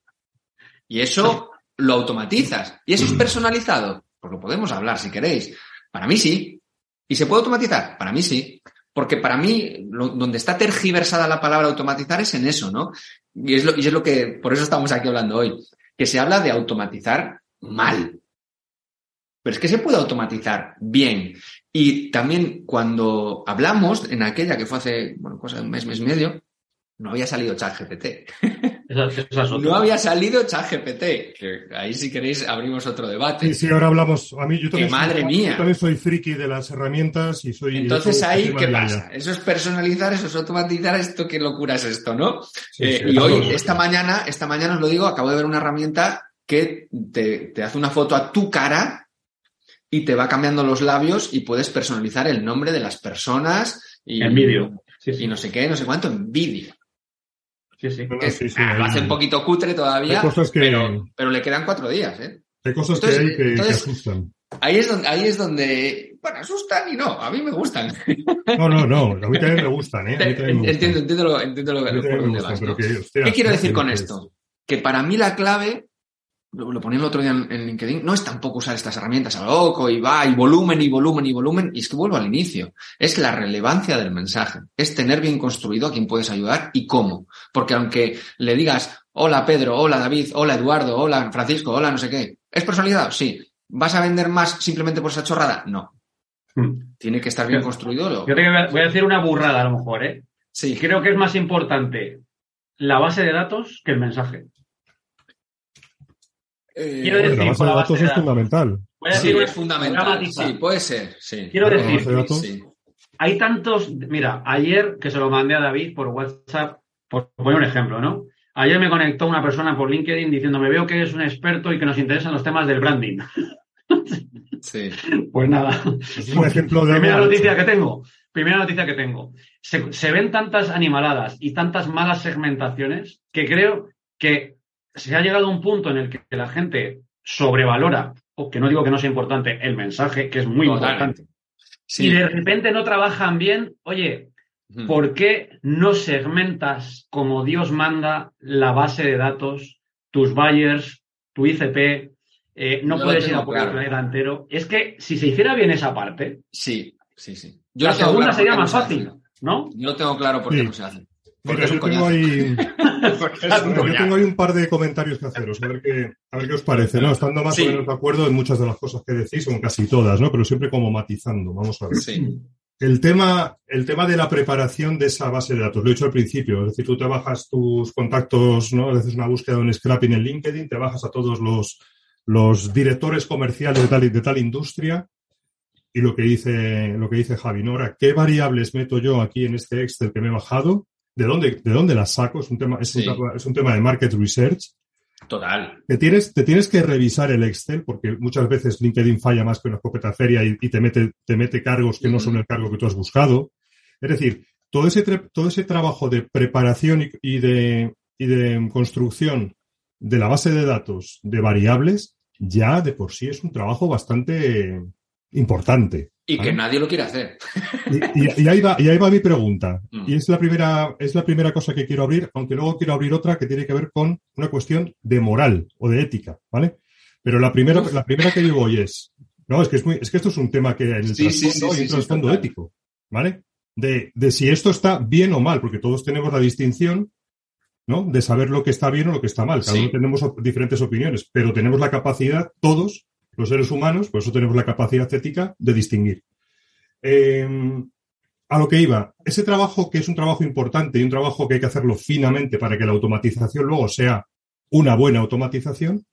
Y eso lo automatizas. ¿Y eso es personalizado? Pues lo podemos hablar si queréis. Para mí sí. ¿Y se puede automatizar? Para mí sí. Porque para mí, donde está tergiversada la palabra automatizar es en eso, ¿no? Y es, lo, y es lo que, por eso estamos aquí hablando hoy, que se habla de automatizar mal. Pero es que se puede automatizar bien. Y también cuando hablamos en aquella que fue hace, bueno, cosa de un mes, mes y medio, no había salido ChatGPT. Esa, esa es otra. No había salido ChatGPT. Que ahí si queréis abrimos otro debate. Sí, sí, ahora hablamos. A mí, yo también, ¡Qué madre soy, mía! yo también soy friki de las herramientas y soy. Entonces soy ahí, ¿qué pasa? Eso es personalizar, eso es automatizar, esto qué locura es esto, ¿no? Sí, Eh, sí, y hoy, esta mañana, esta mañana os lo digo, acabo de ver una herramienta que te, te hace una foto a tu cara y te va cambiando los labios y puedes personalizar el nombre de las personas y, En vídeo. Sí, y no sé qué, no sé cuánto, en vídeo. Sí, sí. Sí, sí, ah, lo hace un poquito cutre todavía, Hay cosas que- pero, pero le quedan cuatro días, ¿eh? Hay cosas Entonces- que hay que, asustan. Ahí es donde, ahí es donde, bueno, asustan y no, a mí me gustan. No, no, no. A mí también me gustan, ¿eh? A mí también me Entiendo, gustan. entiendo, lo, entiendo lo, A mí por también me dónde gustan, vas, que, hostia, ¿Qué quiero decir con esto? Que para mí la clave, lo, lo ponía el otro día en, en LinkedIn, no es tampoco usar estas herramientas a lo loco y va, y volumen, y volumen, y volumen, y es que vuelvo al inicio. Es la relevancia del mensaje. Es tener bien construido a quién puedes ayudar y cómo. Porque aunque le digas, hola Pedro, hola David, hola Eduardo, hola Francisco, hola no sé qué, ¿es personalizado? Sí. ¿Vas a vender más simplemente por esa chorrada? No. Mm. Tiene que estar bien Yo- construido. lo- Yo voy a decir una burrada a lo mejor, ¿eh? Sí. Creo que es más importante la base de datos que el mensaje. Eh, Quiero decir, la base de datos es fundamental. Voy a Sí, es fundamental. Sí, puede ser. Sí. Quiero decir, base de datos. Sí. hay tantos, mira, ayer que se lo mandé a David por WhatsApp, por poner un ejemplo, ¿no? Ayer me conectó una persona por LinkedIn diciendo, me veo que eres un experto y que nos interesan los temas del branding. Sí. Pues nada. Es un ejemplo de Primera noticia que tengo. Primera noticia que tengo. Se, se ven tantas animaladas y tantas malas segmentaciones que creo que se ha llegado a un punto en el que la gente sobrevalora, o que no digo que no sea importante, el mensaje, que es muy Totalmente. importante. Sí. Y de repente no trabajan bien. Oye. ¿por qué no segmentas como Dios manda la base de datos, tus buyers, tu ICP? eh, no Yo puedes ir a por el planeta entero. Es que si se hiciera bien esa parte, Sí, sí, sí. la lo tengo segunda claro sería más fácil. ¿no? Yo lo tengo claro por qué Sí. no se hace. Porque Mira, es un yo tengo ahí, yo tengo ahí un par de comentarios que haceros, a ver qué, a ver qué os parece, ¿no? Estando más Sí. o menos de acuerdo en muchas de las cosas que decís, o en casi todas, ¿no? Pero siempre como matizando, vamos a ver. Sí. El tema, el tema de la preparación de esa base de datos, lo he dicho al principio, es decir, tú te bajas tus contactos, ¿no? Haces una búsqueda, un scrapping en LinkedIn, te bajas a todos los, los directores comerciales de tal, de tal industria y lo que dice, lo que dice Javi, ¿no? Ahora, ¿qué variables meto yo aquí en este Excel que me he bajado? ¿De dónde, de dónde las saco? Es un tema, es, Sí. un, tema- es un tema de market research. Total. Te tienes, te tienes que revisar el Excel porque muchas veces LinkedIn falla más que una escopeta feria y, y te, mete, te mete cargos que no son el cargo que tú has buscado. Es decir, todo ese, todo ese trabajo de preparación y, y de, y de construcción de la base de datos de variables ya de por sí es un trabajo bastante importante. Y que nadie lo quiere hacer. Y, y- y ahí va, y ahí va mi pregunta. Mm. Y es la primera, es la primera cosa que quiero abrir, aunque luego quiero abrir otra que tiene que ver con una cuestión de moral o de ética, ¿vale? Pero la primera, Uf. la primera que digo hoy es, no, es que es muy, es que esto es un tema que en el Sí, sí, trasfondo sí, hay un sí, sí, trasfondo ético, ¿vale? De, de si esto está bien o mal, porque todos tenemos la distinción, ¿no? De saber lo que está bien o lo que está mal. Cada Sí. uno tenemos op- diferentes opiniones, pero tenemos la capacidad, todos, los seres humanos, por eso tenemos la capacidad ética de distinguir. Eh, a lo que iba, ese trabajo que es un trabajo importante y un trabajo que hay que hacerlo finamente para que la automatización luego sea una buena automatización,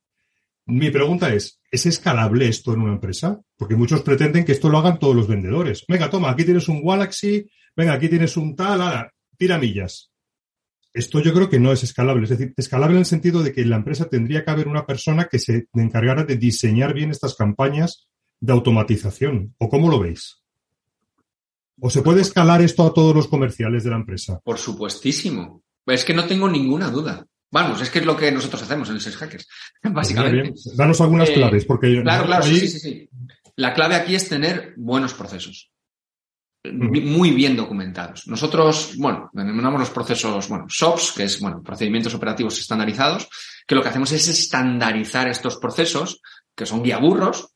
mi pregunta es, ¿es escalable esto en una empresa? Porque muchos pretenden que esto lo hagan todos los vendedores. Venga, toma, aquí tienes un Galaxy, venga, aquí tienes un tal, ala, tira millas. Esto yo creo que no es escalable. Es decir, escalable en el sentido de que en la empresa tendría que haber una persona que se encargara de diseñar bien estas campañas de automatización. ¿O cómo lo veis? ¿O se puede escalar esto a todos los comerciales de la empresa? Por supuestísimo. Es que no tengo ninguna duda. Vamos, es que es lo que nosotros hacemos en el Sales Hackers, básicamente. Bien, Danos algunas Eh, claves, porque Claro, claro, ahí- sí, sí, sí. La clave aquí es tener buenos procesos. Muy bien documentados. Nosotros, bueno, denominamos los procesos, bueno, SOPs, que es, bueno, procedimientos operativos estandarizados, que lo que hacemos es estandarizar estos procesos, que son guiaburros,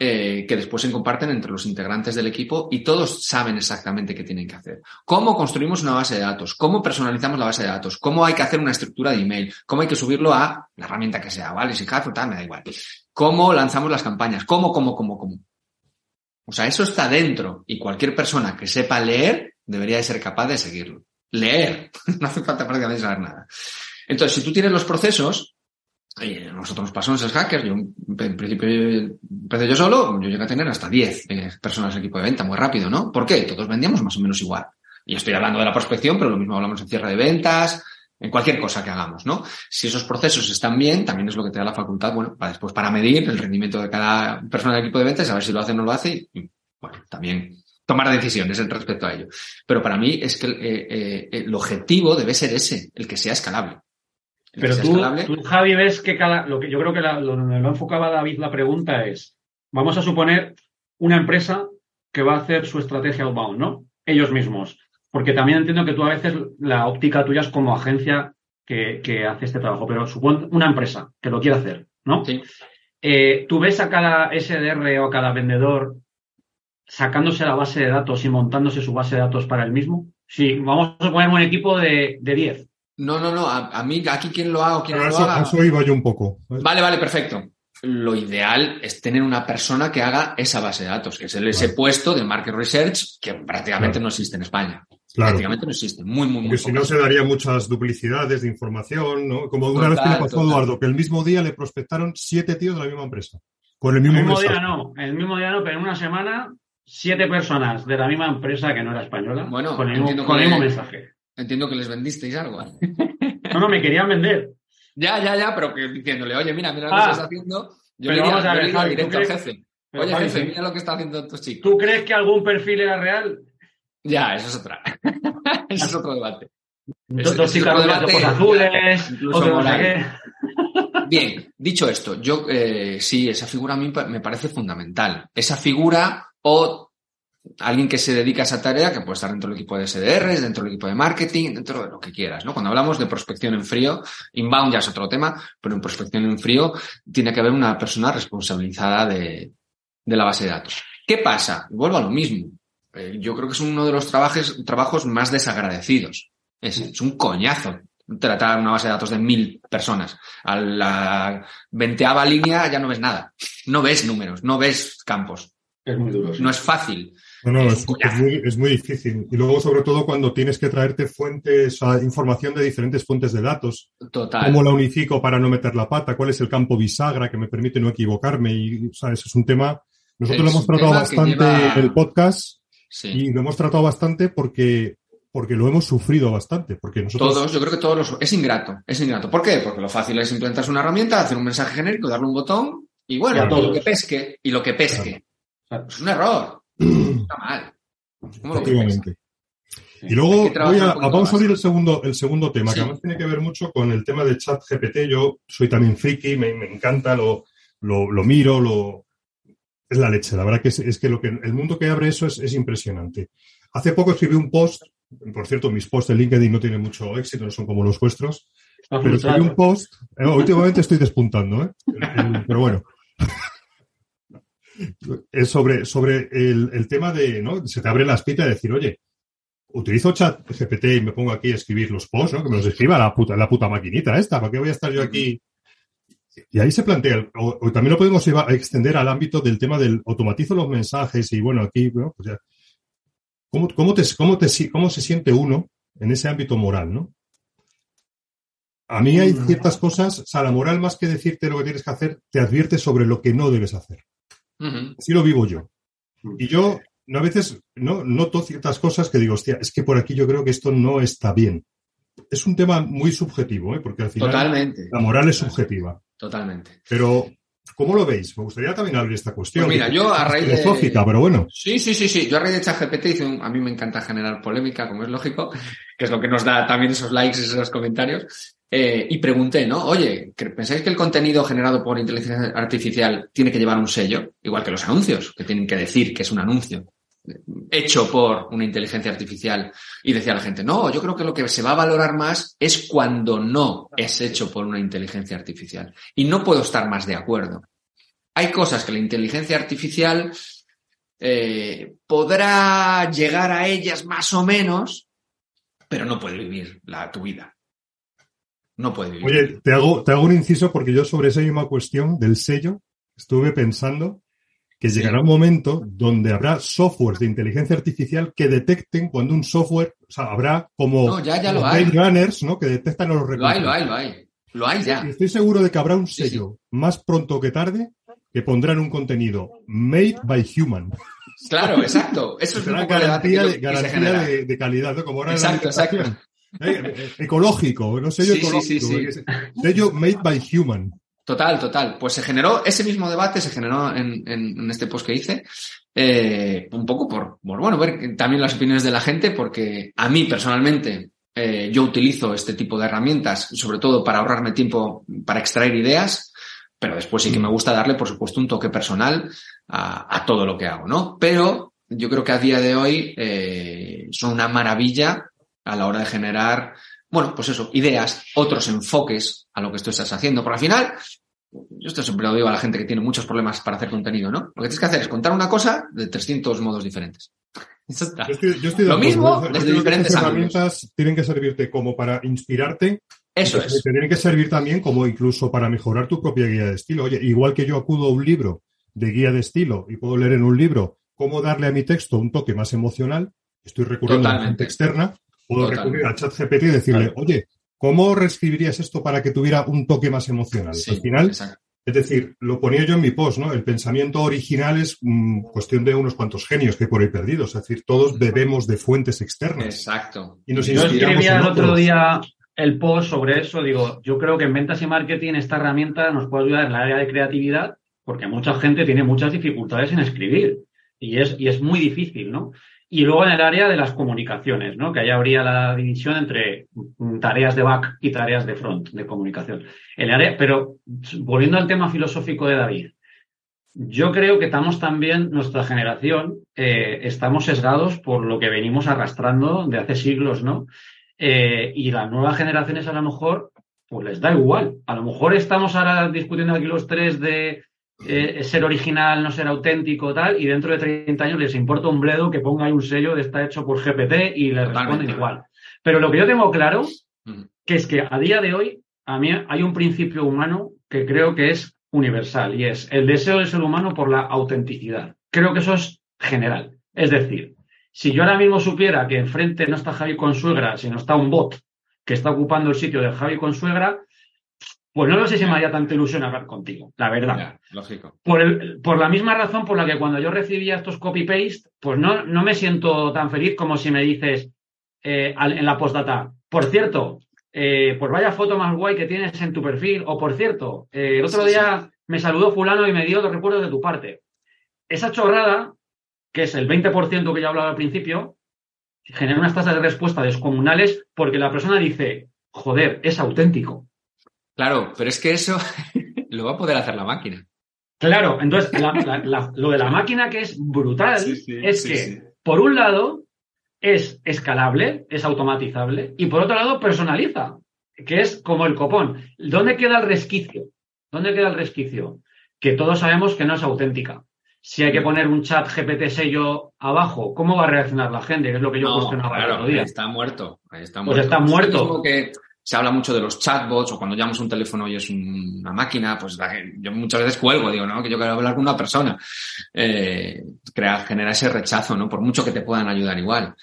eh, que después se comparten entre los integrantes del equipo y todos saben exactamente qué tienen que hacer. Cómo construimos una base de datos, cómo personalizamos la base de datos, cómo hay que hacer una estructura de email, cómo hay que subirlo a la herramienta que sea, ¿vale? Si Carrefour, tal, me da igual. Cómo lanzamos las campañas, cómo, cómo, cómo, cómo. O sea, eso está dentro y cualquier persona que sepa leer debería de ser capaz de seguirlo. Leer. no hace falta prácticamente saber nada. Entonces, si tú tienes los procesos, a nosotros en esos hackers, yo en principio empecé yo solo, yo llegué a tener hasta 10 eh, personas en equipo de venta muy rápido, ¿no? ¿Por qué? Todos vendíamos más o menos igual. Y estoy hablando de la prospección, pero lo mismo hablamos en cierre de ventas, en cualquier cosa que hagamos, ¿no? Si esos procesos están bien, también es lo que te da la facultad, bueno, para después para medir el rendimiento de cada persona del equipo de ventas, saber si lo hace o no lo hace y, bueno, también tomar decisiones en respecto a ello. Pero para mí es que eh, eh, el objetivo debe ser ese, el que sea escalable. El Pero sea tú, escalable. tú, Javi, ves que cada. Lo que yo creo que la- lo, lo enfocaba David la pregunta es: vamos a suponer una empresa que va a hacer su estrategia outbound, ¿no? Ellos mismos. Porque también entiendo que tú a veces la óptica tuya es como agencia que, que hace este trabajo, pero supón una empresa que lo quiere hacer, ¿no? Sí. Eh, ¿Tú ves a cada SDR o a cada vendedor sacándose la base de datos y montándose su base de datos para el mismo? Sí, vamos a poner un equipo de, de 10. No, no, no. A, a mí, aquí quien lo haga o quien no lo eso, haga. eso iba yo un poco. Vale, vale, perfecto. Lo ideal es tener una persona que haga esa base de datos, que es el, ese puesto de market research que prácticamente no existe en España. Claro. Prácticamente no existe. Muy, muy, muy. Porque si no se daría muchas duplicidades de información, ¿no? Como una Total, vez que le pasó a. Eduardo, que el mismo día le prospectaron siete tíos de la misma empresa. Con el El mismo, mismo mensaje. día no, el mismo día no, pero en una semana, siete personas de la misma empresa que no era española, Bueno, con el mismo, entiendo con el que- mismo mensaje. Entiendo que les vendisteis algo. No, no, me querían vender. Ya, ya, ya, pero que diciéndole, oye, mira, mira lo Ah, que estás haciendo. Yo le vamos a yo ver, le diría Javi, ¿tú directo al jefe. Pero, Oye, jefe, mira lo que está haciendo tu chico. ¿Tú crees que algún perfil era real? Ya, eso es otra. eso es otro debate. Dos, dos chicas debate, ojos azules, otro qué. Bien, dicho esto, yo eh, sí, esa figura a mí me parece fundamental. Esa figura o alguien que se dedica a esa tarea, que puede estar dentro del equipo de SDRs, dentro del equipo de marketing, dentro de lo que quieras, ¿no? Cuando hablamos de prospección en frío, inbound ya es otro tema, pero en prospección en frío tiene que haber una persona responsabilizada de, de la base de datos. ¿Qué pasa? Vuelvo a lo mismo. Eh, yo creo que es uno de los trabajos, trabajos más desagradecidos. Es, es un coñazo tratar una base de datos de mil personas. A la veinteava línea ya no ves nada. No ves números, no ves campos. Es muy duro. sí. No es fácil. No, no, Es muy, es muy difícil. Y luego, sobre todo, cuando tienes que traerte fuentes, o sea, información de diferentes fuentes de datos. Total. ¿Cómo la unifico para no meter la pata? ¿Cuál es el campo bisagra que me permite no equivocarme? Y, o sea, ese es un tema. Nosotros Es lo hemos tratado bastante lleva- en el podcast Sí. y lo hemos tratado bastante porque, porque lo hemos sufrido bastante. Porque nosotros. Todos, yo creo que todos los... Es ingrato, es ingrato. ¿Por qué? Porque lo fácil es implementarse una herramienta, hacer un mensaje genérico, darle un botón y bueno, a y lo que pesque, y lo que pesque. Claro. Es un error. Está mal. Efectivamente. Y luego voy a, vamos a abrir el segundo, el segundo tema, Sí. que además tiene que ver mucho con el tema de chat GPT. Yo soy también friki, me, me encanta, lo, lo, lo miro, lo, es la leche. La verdad que es, es que, lo que el mundo que abre eso es, es impresionante. Hace poco escribí un post, por cierto, mis posts de LinkedIn no tienen mucho éxito, no son como los vuestros, Está pero escribí un post, eh, últimamente estoy despuntando, ¿eh? Pero bueno. Es sobre, sobre el, el tema de, ¿no? Se te abre la espita de decir, oye, utilizo chat GPT y me pongo aquí a escribir los posts, ¿no? Que me los escriba la puta, la puta maquinita esta, ¿para qué voy a estar yo aquí? Y ahí se plantea, o, o también lo podemos llevar- extender al ámbito del tema del automatizo los mensajes y bueno, aquí, bueno, pues ya. ¿Cómo, cómo, te, cómo, te, ¿Cómo se siente uno en ese ámbito moral, no? A mí hay ciertas cosas, o sea, la moral más que decirte lo que tienes que hacer, te advierte sobre lo que no debes hacer. Así lo vivo yo. Y yo no, a veces no noto ciertas cosas que digo, hostia, es que por aquí yo creo que esto no está bien. Es un tema muy subjetivo, ¿eh? porque al final Totalmente. la moral es subjetiva. Totalmente. Pero, ¿cómo lo veis? Me gustaría también abrir esta cuestión. Pues mira, yo a raíz de- filosófica, pero bueno. Sí, sí, sí, sí. Yo a raíz de ChatGPT hice un... A mí me encanta generar polémica, como es lógico, que es lo que nos da también esos likes y esos comentarios. Eh, y pregunté, ¿no? Oye, ¿cre- ¿pensáis que el contenido generado por inteligencia artificial tiene que llevar un sello? Igual que los anuncios, que tienen que decir que es un anuncio hecho por una inteligencia artificial. Y decía la gente, no, yo creo que lo que se va a valorar más es cuando no es hecho por una inteligencia artificial. Y no puedo estar más de acuerdo. Hay cosas que la inteligencia artificial eh, podrá llegar a ellas más o menos, pero no puede vivir la, tu vida. No puede vivir. Oye, te hago, te hago un inciso porque yo sobre esa misma cuestión del sello estuve pensando que llegará un momento donde habrá softwares de inteligencia artificial que detecten cuando un software, o sea, habrá como No, ya- ya lo hay. Runners, ¿no? Que detectan a los lo recursos. hay, lo hay, lo hay. Lo hay ya. Y estoy seguro de que habrá un Sí, sello más pronto que tarde que pondrán un contenido made by human. Claro, exacto. Eso es un Será poco el debate garantía, de, garantía de, de calidad, ¿no? Como ahora Exacto, exacto. Eh, eh, ecológico, no sello Sí, ecológico. sí, sí. Sello made by human. Total, total. Pues se generó ese mismo debate, se generó en, este post que hice, eh, un poco por, por, bueno, ver también las opiniones de la gente, porque a mí personalmente eh, yo utilizo este tipo de herramientas, sobre todo para ahorrarme tiempo para extraer ideas, pero después sí que me gusta darle, por supuesto, un toque personal a, a todo lo que hago, ¿no? Pero yo creo que a día de hoy eh, son una maravilla a la hora de generar, bueno, pues eso, ideas, otros enfoques a lo que tú estás haciendo. Porque al final, yo esto siempre lo digo a la gente que tiene muchos problemas para hacer contenido, ¿no? Lo que tienes que hacer es contar una cosa de 300 modos diferentes. Eso está. Yo estoy, yo estoy de Lo mismo desde que diferentes ángulos. herramientas tienen que servirte como para inspirarte. Eso es. Te tienen que servir también como incluso para mejorar tu propia guía de estilo. Oye, igual que yo acudo a un libro de guía de estilo y puedo leer en un libro cómo darle a mi texto un toque más emocional, estoy recurriendo a la Totalmente. gente externa, puedo Totalmente. recurrir al chat GPT y decirle, Claro. oye, ¿cómo reescribirías esto para que tuviera un toque más emocional? Sí, Al final, exacto. es decir, lo ponía yo en mi post, ¿no? El pensamiento original es mm, cuestión de unos cuantos genios que hay por ahí perdidos. Es decir, todos bebemos de fuentes externas. Exacto. Y nos Yo inspiramos escribía el otro día el post sobre eso. Digo, yo creo que en ventas y marketing esta herramienta nos puede ayudar en la área de creatividad, porque mucha gente tiene muchas dificultades en escribir y es, y es muy difícil, ¿no? Y luego en el área de las comunicaciones, ¿no? Que ahí habría la división entre tareas de back y tareas de front, de comunicación. El área, pero volviendo al tema filosófico de David, yo creo que estamos también, nuestra generación, eh, estamos sesgados por lo que venimos arrastrando de hace siglos, ¿no? Eh, y las nuevas generaciones a lo mejor, pues les da igual. A lo mejor estamos ahora discutiendo aquí los tres de eh, ser original, no ser auténtico, tal, y dentro de 30 años les importa un bledo que ponga ahí un sello de está hecho por GPT y les responden igual. Pero lo que yo tengo claro, que es que a día de hoy, a mí hay un principio humano que creo que es universal y es el deseo del ser humano por la autenticidad. Creo que eso es general. Es decir, si yo ahora mismo supiera que enfrente no está Javi con suegra, sino está un bot que está ocupando el sitio de Javi con suegra, pues no lo sé si me haría tanta ilusión hablar contigo, la verdad. lógico. Por, el, por, la misma razón por la que cuando yo recibía estos copy-paste, pues no, no me siento tan feliz como si me dices eh, en la postdata, por cierto, eh, pues vaya foto más guay que tienes en tu perfil, o por cierto, eh, el otro día me saludó fulano y me dio los recuerdos de tu parte. Esa chorrada, que es el 20% que ya hablaba al principio, genera unas tasas de respuesta descomunales porque la persona dice, joder, es auténtico. Claro, pero es que eso lo va a poder hacer la máquina. Claro, entonces lo de la máquina que es brutal es que, por un lado, es escalable, es automatizable, y por otro lado, personaliza, que es como el copón. ¿Dónde queda el resquicio? ¿Dónde queda el resquicio? Que todos sabemos que no es auténtica. Si hay que poner un chat GPT sello abajo, ¿cómo va a reaccionar la gente? Que es lo que yo cuestionaba el otro día. Está muerto. está muerto. Pues está muerto se habla mucho de los chatbots o cuando llamas un teléfono y es una máquina, pues yo muchas veces cuelgo, digo, no, que yo quiero hablar con una persona. Eh, crea, genera ese rechazo, ¿no? Por mucho que te puedan ayudar igual.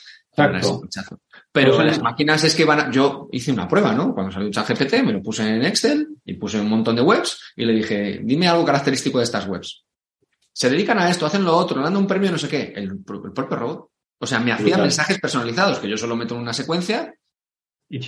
Pero las máquinas es que van a... Yo hice una prueba, ¿no? Cuando salió ChatGPT me lo puse en Excel y puse un montón de webs y le dije, dime algo característico de estas webs. Se dedican a esto, hacen lo otro, dando un premio, no sé qué. El, propio robot. O sea, me hacía mensajes personalizados que yo solo meto en una secuencia y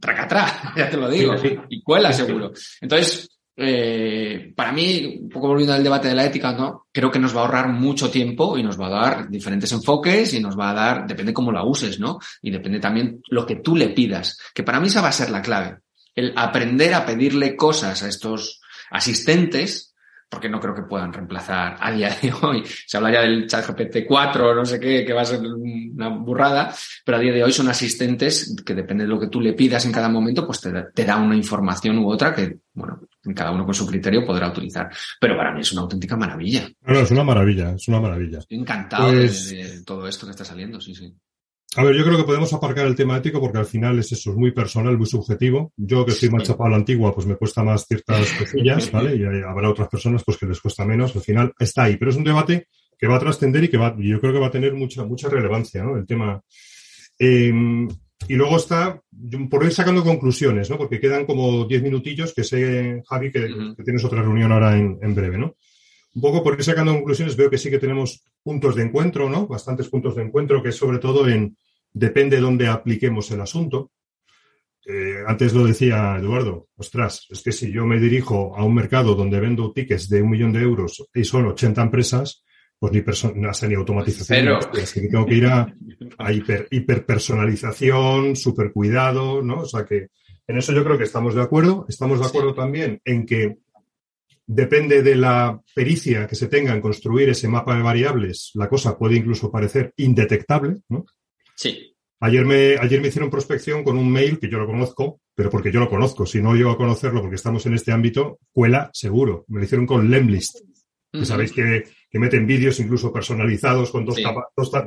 tracatrá, ya te lo digo, y cuela seguro. Entonces, eh, para mí, un poco volviendo al debate de la ética, ¿no? Creo que nos va a ahorrar mucho tiempo y nos va a dar diferentes enfoques y nos va a dar, depende cómo la uses, ¿no? Y depende también lo que tú le pidas, que para mí esa va a ser la clave. El aprender a pedirle cosas a estos asistentes porque no creo que puedan reemplazar a día de hoy. Se habla ya del chat GPT 4 o no sé qué, que va a ser una burrada, pero a día de hoy son asistentes que depende de lo que tú le pidas en cada momento, pues te, da una información u otra que, bueno, cada uno con su criterio podrá utilizar. Pero para mí es una auténtica maravilla. No, es una maravilla, es una maravilla. Estoy encantado de, pues de todo esto que está saliendo, sí, sí. A ver, yo creo que podemos aparcar el tema ético porque al final es eso, es muy personal, muy subjetivo. Yo que soy más chapado a la antigua, pues me cuesta más ciertas cosillas, ¿vale? Y habrá otras personas pues que les cuesta menos. Al final está ahí, pero es un debate que va a trascender y que va, yo creo que va a tener mucha, mucha relevancia, ¿no? El tema. Em, y luego está, por ir sacando conclusiones, ¿no? Porque quedan como diez minutillos que sé, Javi, que, tienes otra reunión ahora en, en breve, ¿no? Un poco por ir sacando conclusiones, veo que sí que tenemos puntos de encuentro, ¿no? Bastantes puntos de encuentro, que sobre todo en depende de dónde apliquemos el asunto. Eh, antes lo decía Eduardo, ostras, es que si yo me dirijo a un mercado donde vendo tickets de un millón de euros y son 80 empresas, pues ni, ni automatización, Pero... es que tengo que ir a, hiper, hiperpersonalización, super cuidado, ¿no? O sea que en eso yo creo que estamos de acuerdo. Estamos de acuerdo también en que Depende de la pericia que se tenga en construir ese mapa de variables, la cosa puede incluso parecer indetectable, ¿no? Sí. Ayer me, ayer me hicieron prospección con un mail que yo lo conozco, pero porque yo lo conozco. Si no llego a conocerlo porque estamos en este ámbito, cuela seguro. Me lo hicieron con Lemlist. Que sabéis que, meten vídeos incluso personalizados con dos,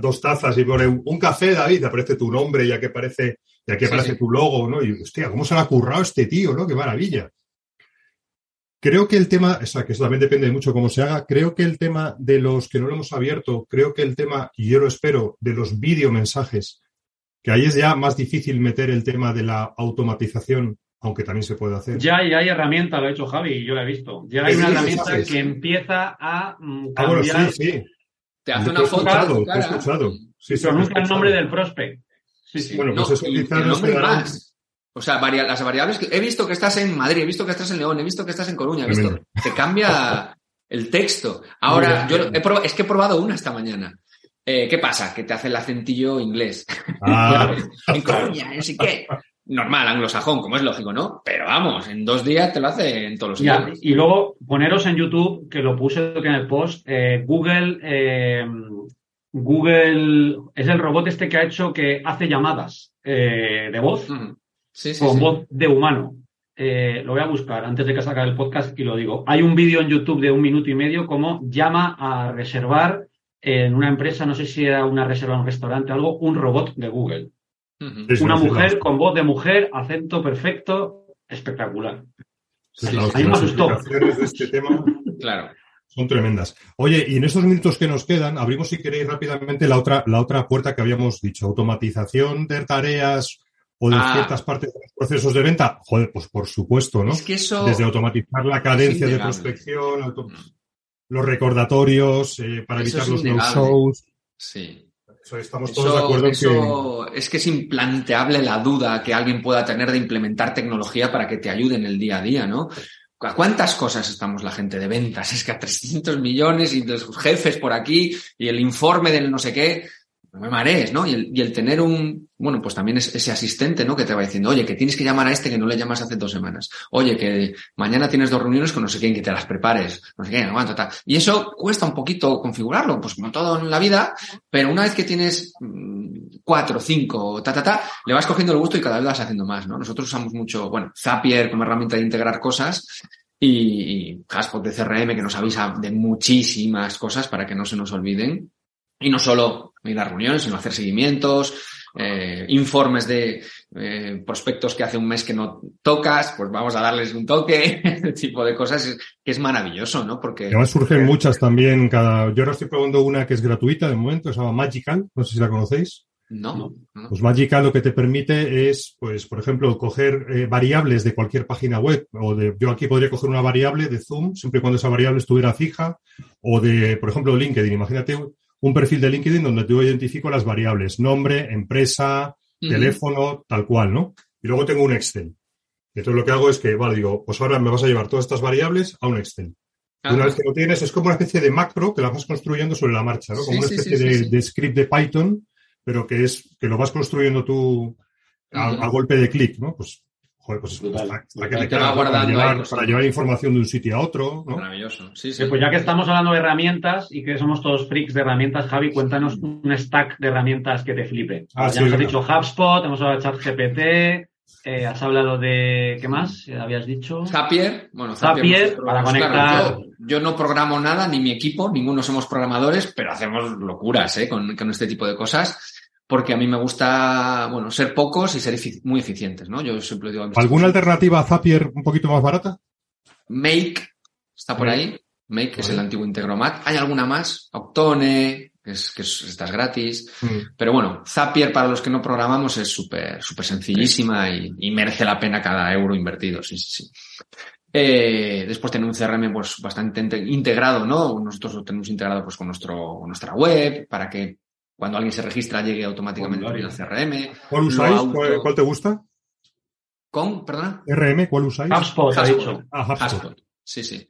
dos, tazas y pone un café, David, aparece tu nombre y aquí aparece, y aquí aparece tu logo, ¿no? Y hostia, ¿cómo se le ha currado este tío, ¿no? Qué maravilla. Creo que el tema, o sea, que eso también depende de mucho cómo se haga, creo que el tema de los que no lo hemos abierto, creo que el tema, y yo lo espero, de los videomensajes, que ahí es ya más difícil meter el tema de la automatización, aunque también se puede hacer. Ya hay, hay herramienta, lo ha hecho Javi, yo la he visto. Ya hay una herramienta que empieza a cambiar. Ah, bueno, sí, sí. Te hace una foto. Escuchado, te he escuchado. Sí, pronuncia el nombre del prospect. Sí, sí. Bueno, pues eso quizás nombre más O sea, varia- las variables que he visto que estás en Madrid, he visto que estás en León, he visto que estás en Coruña, he visto, te cambia el texto. Ahora, yo he proba- es que he probado una esta mañana. Eh, ¿Qué pasa? Que te hace el acentillo inglés. Ah, en Coruña, así que normal, anglosajón, como es lógico, ¿no? Pero vamos, en dos días te lo hace en todos los idiomas. y luego poneros en YouTube, que lo puse en el post, eh, Google, eh, Google es el robot este que ha hecho que hace llamadas de voz Ujú. Sí, sí, con sí. voz de humano. Eh, lo voy a buscar antes de que saque el podcast y lo digo. Hay un vídeo en YouTube de un minuto y medio como llama a reservar en una empresa, no sé si era una reserva en un restaurante o algo, un robot de Google. Una mujer con voz de mujer, acento perfecto, espectacular. sí, Sí, la- sí, a mí me las asustó. de este tema Claro. son tremendas. Oye, y en estos minutos que nos quedan, abrimos si queréis rápidamente la otra, la otra puerta que habíamos dicho, automatización de tareas o de Ah. ciertas partes de los procesos de venta. Joder, pues por supuesto, ¿no? Es que eso. Desde automatizar la cadencia de prospección, auto- Mm. los recordatorios eh, para Eso evitar los no-shows. Sí. Eso Estamos todos de acuerdo que... es que es implanteable la duda que alguien pueda tener de implementar tecnología para que te ayude en el día a día, ¿no? ¿A cuántas cosas estamos la gente de ventas? Es que a 300 millones y los jefes por aquí y el informe del no sé qué. No me marees, ¿no? Y el, y el tener un, bueno, pues también es ese asistente, ¿no? Que te va diciendo, oye, que tienes que llamar a este que no le llamas hace dos semanas. Oye, que mañana tienes dos reuniones con no sé quién, que te las prepares. No sé qué, aguanta, tal. Y eso cuesta un poquito configurarlo, pues como todo en la vida, pero una vez que tienes mm, cuatro, cinco, ta, ta, ta, le vas cogiendo el gusto y cada vez vas haciendo más, ¿no? Nosotros usamos mucho, bueno, Zapier como herramienta de integrar cosas y, y de CRM que nos avisa de muchísimas cosas para que no se nos olviden. Y no solo ir a reuniones, sino hacer seguimientos, eh, informes de eh, prospectos que hace un mes que no tocas, pues vamos a darles un toque, ese tipo de cosas, es- que es maravilloso, ¿no? Porque Además surgen muchas también. Cada... Yo ahora estoy probando una que es gratuita de momento, se llama Magical, no sé si la conocéis. no, no. Pues Magical lo que te permite es, pues, por ejemplo, coger eh, variables de cualquier página web. O de, yo aquí podría coger una variable de Zoom, siempre y cuando esa variable estuviera fija. O de, por ejemplo, LinkedIn. Imagínate un perfil de LinkedIn donde yo identifico las variables, nombre, empresa, teléfono, tal cual, ¿no? Y luego tengo un Excel. Entonces lo que hago es que, vale, digo, pues ahora me vas a llevar todas estas variables a un Excel. Ah, Una vez que lo tienes, es como una especie de macro que la vas construyendo sobre la marcha, ¿no? Como Sí, una especie sí, de, sí, sí. de script de Python, pero que es que lo vas construyendo tú a, a golpe de clic, ¿no? Pues, joder, pues Brutal, está, está que brutal. te Te va para, guardando ahí llevar, cosas. para llevar información de un sitio a otro, ¿no? Maravilloso. Sí, sí. Sí, pues ya que estamos hablando de herramientas y que somos todos freaks de herramientas, Javi, cuéntanos un stack de herramientas que te flipe. Ah, ya sí, nos has dicho HubSpot, hemos hablado de ChatGPT, eh, has hablado de... ¿Qué más? ¿Habías dicho? Zapier, bueno, Zapier, para conectar. yo, yo no programo nada, ni mi equipo, ninguno somos programadores, pero hacemos locuras ¿eh? con, con este tipo de cosas, porque a mí me gusta, bueno, ser pocos y ser muy eficientes, ¿no? Yo siempre digo a ¿Alguna alternativa a Zapier un poquito más barata? Make está por ahí, Make es el antiguo Integromat. Hay alguna más, Octone, que es, que es, esta es gratis. Mm. Pero bueno, Zapier para los que no programamos es súper súper sencillísima y, y merece la pena cada euro invertido, sí, sí, sí. Eh, después tener un CRM pues bastante inte- integrado, ¿no? Nosotros lo tenemos integrado pues con nuestro, nuestra web para que cuando alguien se registra llegue automáticamente al CRM. ¿Cuál usáis? auto- ¿Cuál, cuál te gusta? ¿Con? ¿Perdona? RM, ¿cuál usáis? HubSpot, ha HubSpot. dicho. Ah, HubSpot. Sí, sí.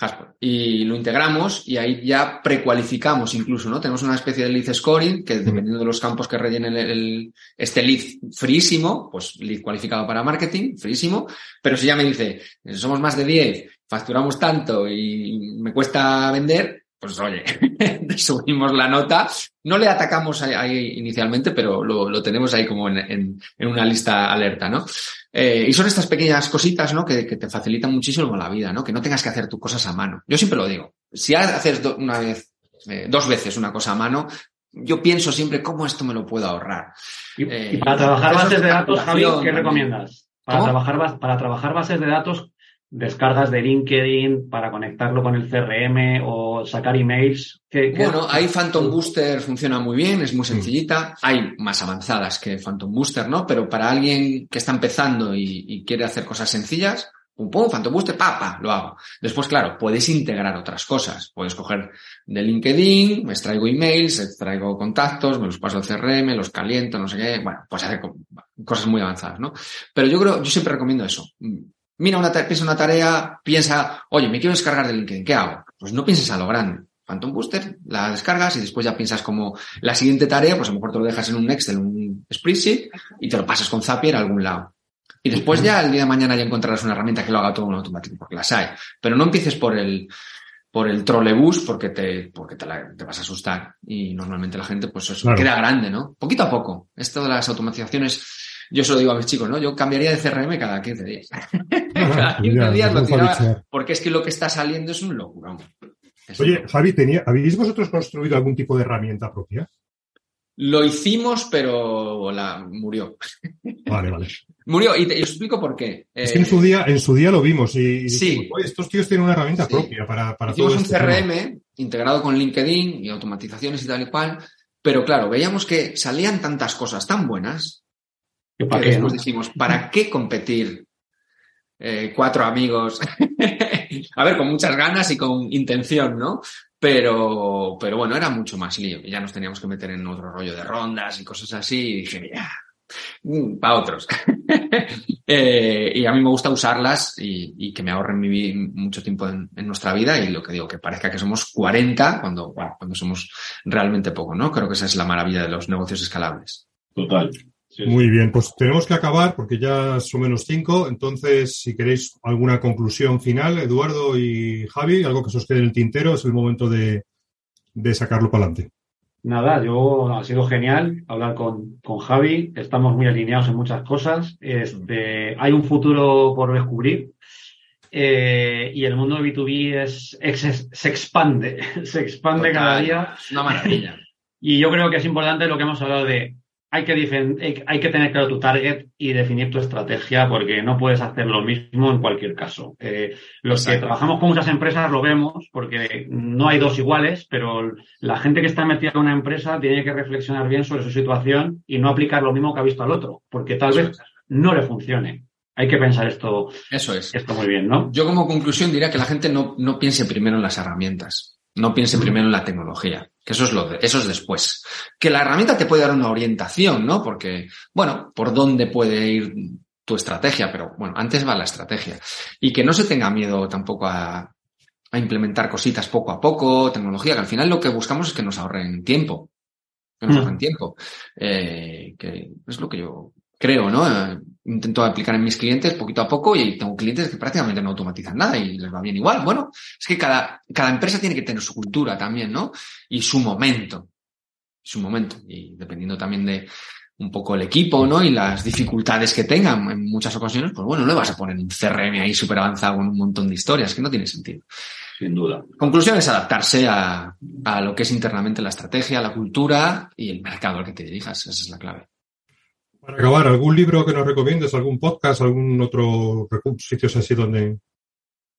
Haspot. Y lo integramos y ahí ya precualificamos incluso, ¿no? Tenemos una especie de lead scoring que dependiendo de los campos que rellene el, el- este lead frísimo, pues lead cualificado para marketing, frísimo, pero si ya me dice, somos más de 10, facturamos tanto y me cuesta vender, pues oye, subimos la nota. No le atacamos ahí, inicialmente, pero lo, lo tenemos ahí como en, en- en una lista alerta, ¿no? Eh, y son estas pequeñas cositas, ¿no? Que, que te facilitan muchísimo la vida, ¿no? Que no tengas que hacer tus cosas a mano. Yo siempre lo digo. Si haces do- una vez, eh, dos veces una cosa a mano, yo pienso siempre cómo esto me lo puedo ahorrar. Y, Eh, y para trabajar bases de datos, Javi, ¿qué recomiendas? Para ¿Cómo? trabajar, para trabajar bases de datos, descargas de LinkedIn, para conectarlo con el CRM o sacar emails. ¿Qué, qué- Bueno, ahí Phantom Booster funciona muy bien, es muy sencillita. Hay más avanzadas que Phantom Booster, ¿no? Pero para alguien que está empezando y, y quiere hacer cosas sencillas, pum, pum, Phantom Booster, pa, lo hago. Después, claro, puedes integrar otras cosas. Puedes coger de LinkedIn, me extraigo emails, extraigo contactos, me los paso al CRM, los caliento, no sé qué. Bueno, pues hacer cosas muy avanzadas, ¿no? Pero yo creo, yo siempre recomiendo eso. Mira una, piensa una tarea, piensa, oye, me quiero descargar de LinkedIn, ¿qué hago? Pues no pienses a lo grande. Phantom Booster, la descargas y después ya piensas como la siguiente tarea, pues a lo mejor te lo dejas en un Excel, un spreadsheet y te lo pasas con Zapier a algún lado. Y después ya el día de mañana ya encontrarás una herramienta que lo haga todo en automático, porque las hay. Pero no empieces por el, por el trolebús porque te, porque te, te vas a asustar. Y normalmente la gente, pues eso, queda grande, ¿no? Poquito a poco. Esto de las automatizaciones, yo se lo digo a mis chicos, ¿no? Yo cambiaría de CRM cada 15 días. cada 15 días lo tiraba, porque es que lo que está saliendo es un locura. Oye, Javi, tenía, ¿habéis vosotros construido algún tipo de herramienta propia? Lo hicimos, pero la murió. Vale, vale. Murió, y te explico por qué. Es que en su día, en su día lo vimos y, sí. estos tíos tienen una herramienta propia para, para Hicimos un este CRM integrado con LinkedIn y automatizaciones y tal y cual, pero claro, veíamos que salían tantas cosas tan buenas que después dijimos, ¿para qué competir eh, cuatro amigos? A ver, con muchas ganas y con intención, ¿no? Pero, pero bueno, era mucho más lío. Ya nos teníamos que meter en otro rollo de rondas y cosas así. Y dije, mira, mm, para otros. eh, y a mí me gusta usarlas y, y que me ahorren mi, mucho tiempo en, en, nuestra vida. Y lo que digo, que parezca que somos 40 cuando, bueno, cuando somos realmente poco, ¿no? Creo que esa es la maravilla de los negocios escalables. Total. Muy bien, pues tenemos que acabar porque ya son menos cinco. Entonces, si queréis alguna conclusión final, Eduardo y Javi, algo que se os quede en el tintero, es el momento de, de sacarlo para adelante. Nada, yo ha sido genial hablar con, con, Javi. Estamos muy alineados en muchas cosas. Este, hay un futuro por descubrir. Eh, y el mundo de B2B es, es se expande, se expande Total, cada día. Es una maravilla. y yo creo que es importante lo que hemos hablado de hay que, hay que tener claro tu target y definir tu estrategia porque no puedes hacer lo mismo en cualquier caso. Eh, los Exacto. que trabajamos con muchas empresas lo vemos porque no hay dos iguales, pero la gente que está metida en una empresa tiene que reflexionar bien sobre su situación y no aplicar lo mismo que ha visto al otro, porque tal Eso vez es. no le funcione. Hay que pensar esto, Eso es. esto muy bien, ¿no? Yo como conclusión diría que la gente no, no piense primero en las herramientas. No piense primero en la tecnología, que eso es lo de, eso es después. Que la herramienta te puede dar una orientación, ¿no? Porque, bueno, por dónde puede ir tu estrategia, pero bueno, antes va la estrategia. Y que no se tenga miedo tampoco a, a implementar cositas poco a poco, tecnología, que al final lo que buscamos es que nos ahorren tiempo. Que nos ahorren tiempo. Eh, que es lo que yo creo, ¿no? Intento aplicar en mis clientes poquito a poco y tengo clientes que prácticamente no automatizan nada y les va bien igual. Bueno, es que cada, cada empresa tiene que tener su cultura también, ¿no? Y su momento. Su momento. Y dependiendo también de un poco el equipo, ¿no? Y las dificultades que tengan en muchas ocasiones, pues bueno, no le vas a poner un CRM ahí súper avanzado con un montón de historias, que no tiene sentido. Sin duda. Conclusión es adaptarse a, a lo que es internamente la estrategia, la cultura y el mercado al que te dirijas. Esa es la clave. Para acabar, ¿algún libro que nos recomiendes? ¿Algún podcast? ¿Algún otro sitios así donde...?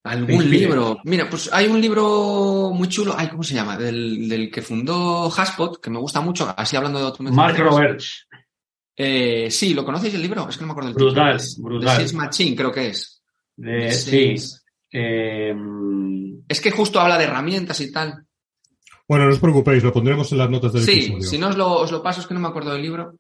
¿Algún libro? Mira, pues hay un libro muy chulo, ay, ¿cómo se llama? Del, del que fundó Haspot, que me gusta mucho, así hablando de otro Mark Roberts. Eh, sí, ¿lo conocéis el libro? Es que no me acuerdo del brutal, título. Brutal, Sales Machine, creo que es. De, sí. Eh, es que justo habla de herramientas y tal. Bueno, no os preocupéis, lo pondremos en las notas del sí, episodio. si no os lo, os lo paso, es que no me acuerdo del libro.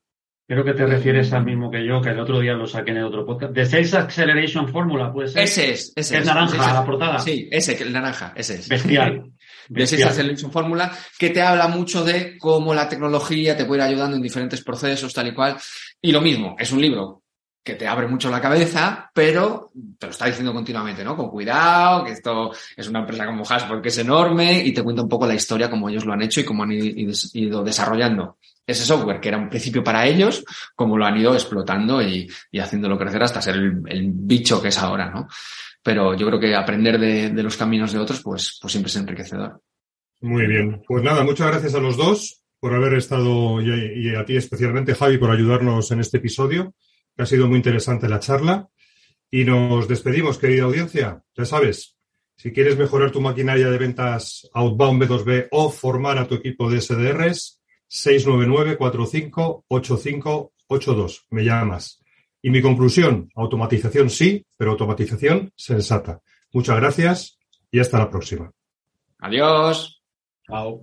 Creo que te refieres al mismo que yo, que el otro día lo saqué en el otro podcast. The Sales Acceleration Formula, puede ser. Ese es, ese es. Es naranja, ese, la portada. Sí, ese, que el naranja, ese es. Bestial. The Sales Acceleration Formula, que te habla mucho de cómo la tecnología te puede ir ayudando en diferentes procesos, tal y cual. Y lo mismo, es un libro que te abre mucho la cabeza, pero te lo está diciendo continuamente, ¿no? Con cuidado, que esto es una empresa como Hasport que es enorme y te cuenta un poco la historia, cómo ellos lo han hecho y cómo han ido desarrollando ese software que era un principio para ellos, como lo han ido explotando y, y haciéndolo crecer hasta ser el, bicho que es ahora, ¿no? Pero yo creo que aprender de, los caminos de otros, pues, pues siempre es enriquecedor. Muy bien. Pues nada, muchas gracias a los dos por haber estado y, y a ti especialmente, Javi, por ayudarnos en este episodio, que ha sido muy interesante la charla. Y nos despedimos, querida audiencia. Ya sabes, si quieres mejorar tu maquinaria de ventas outbound B2B o formar a tu equipo de SDRs, 699-458582. Me llamas. Y mi conclusión, automatización sí, pero automatización sensata. Muchas gracias y hasta la próxima. Adiós. Chao.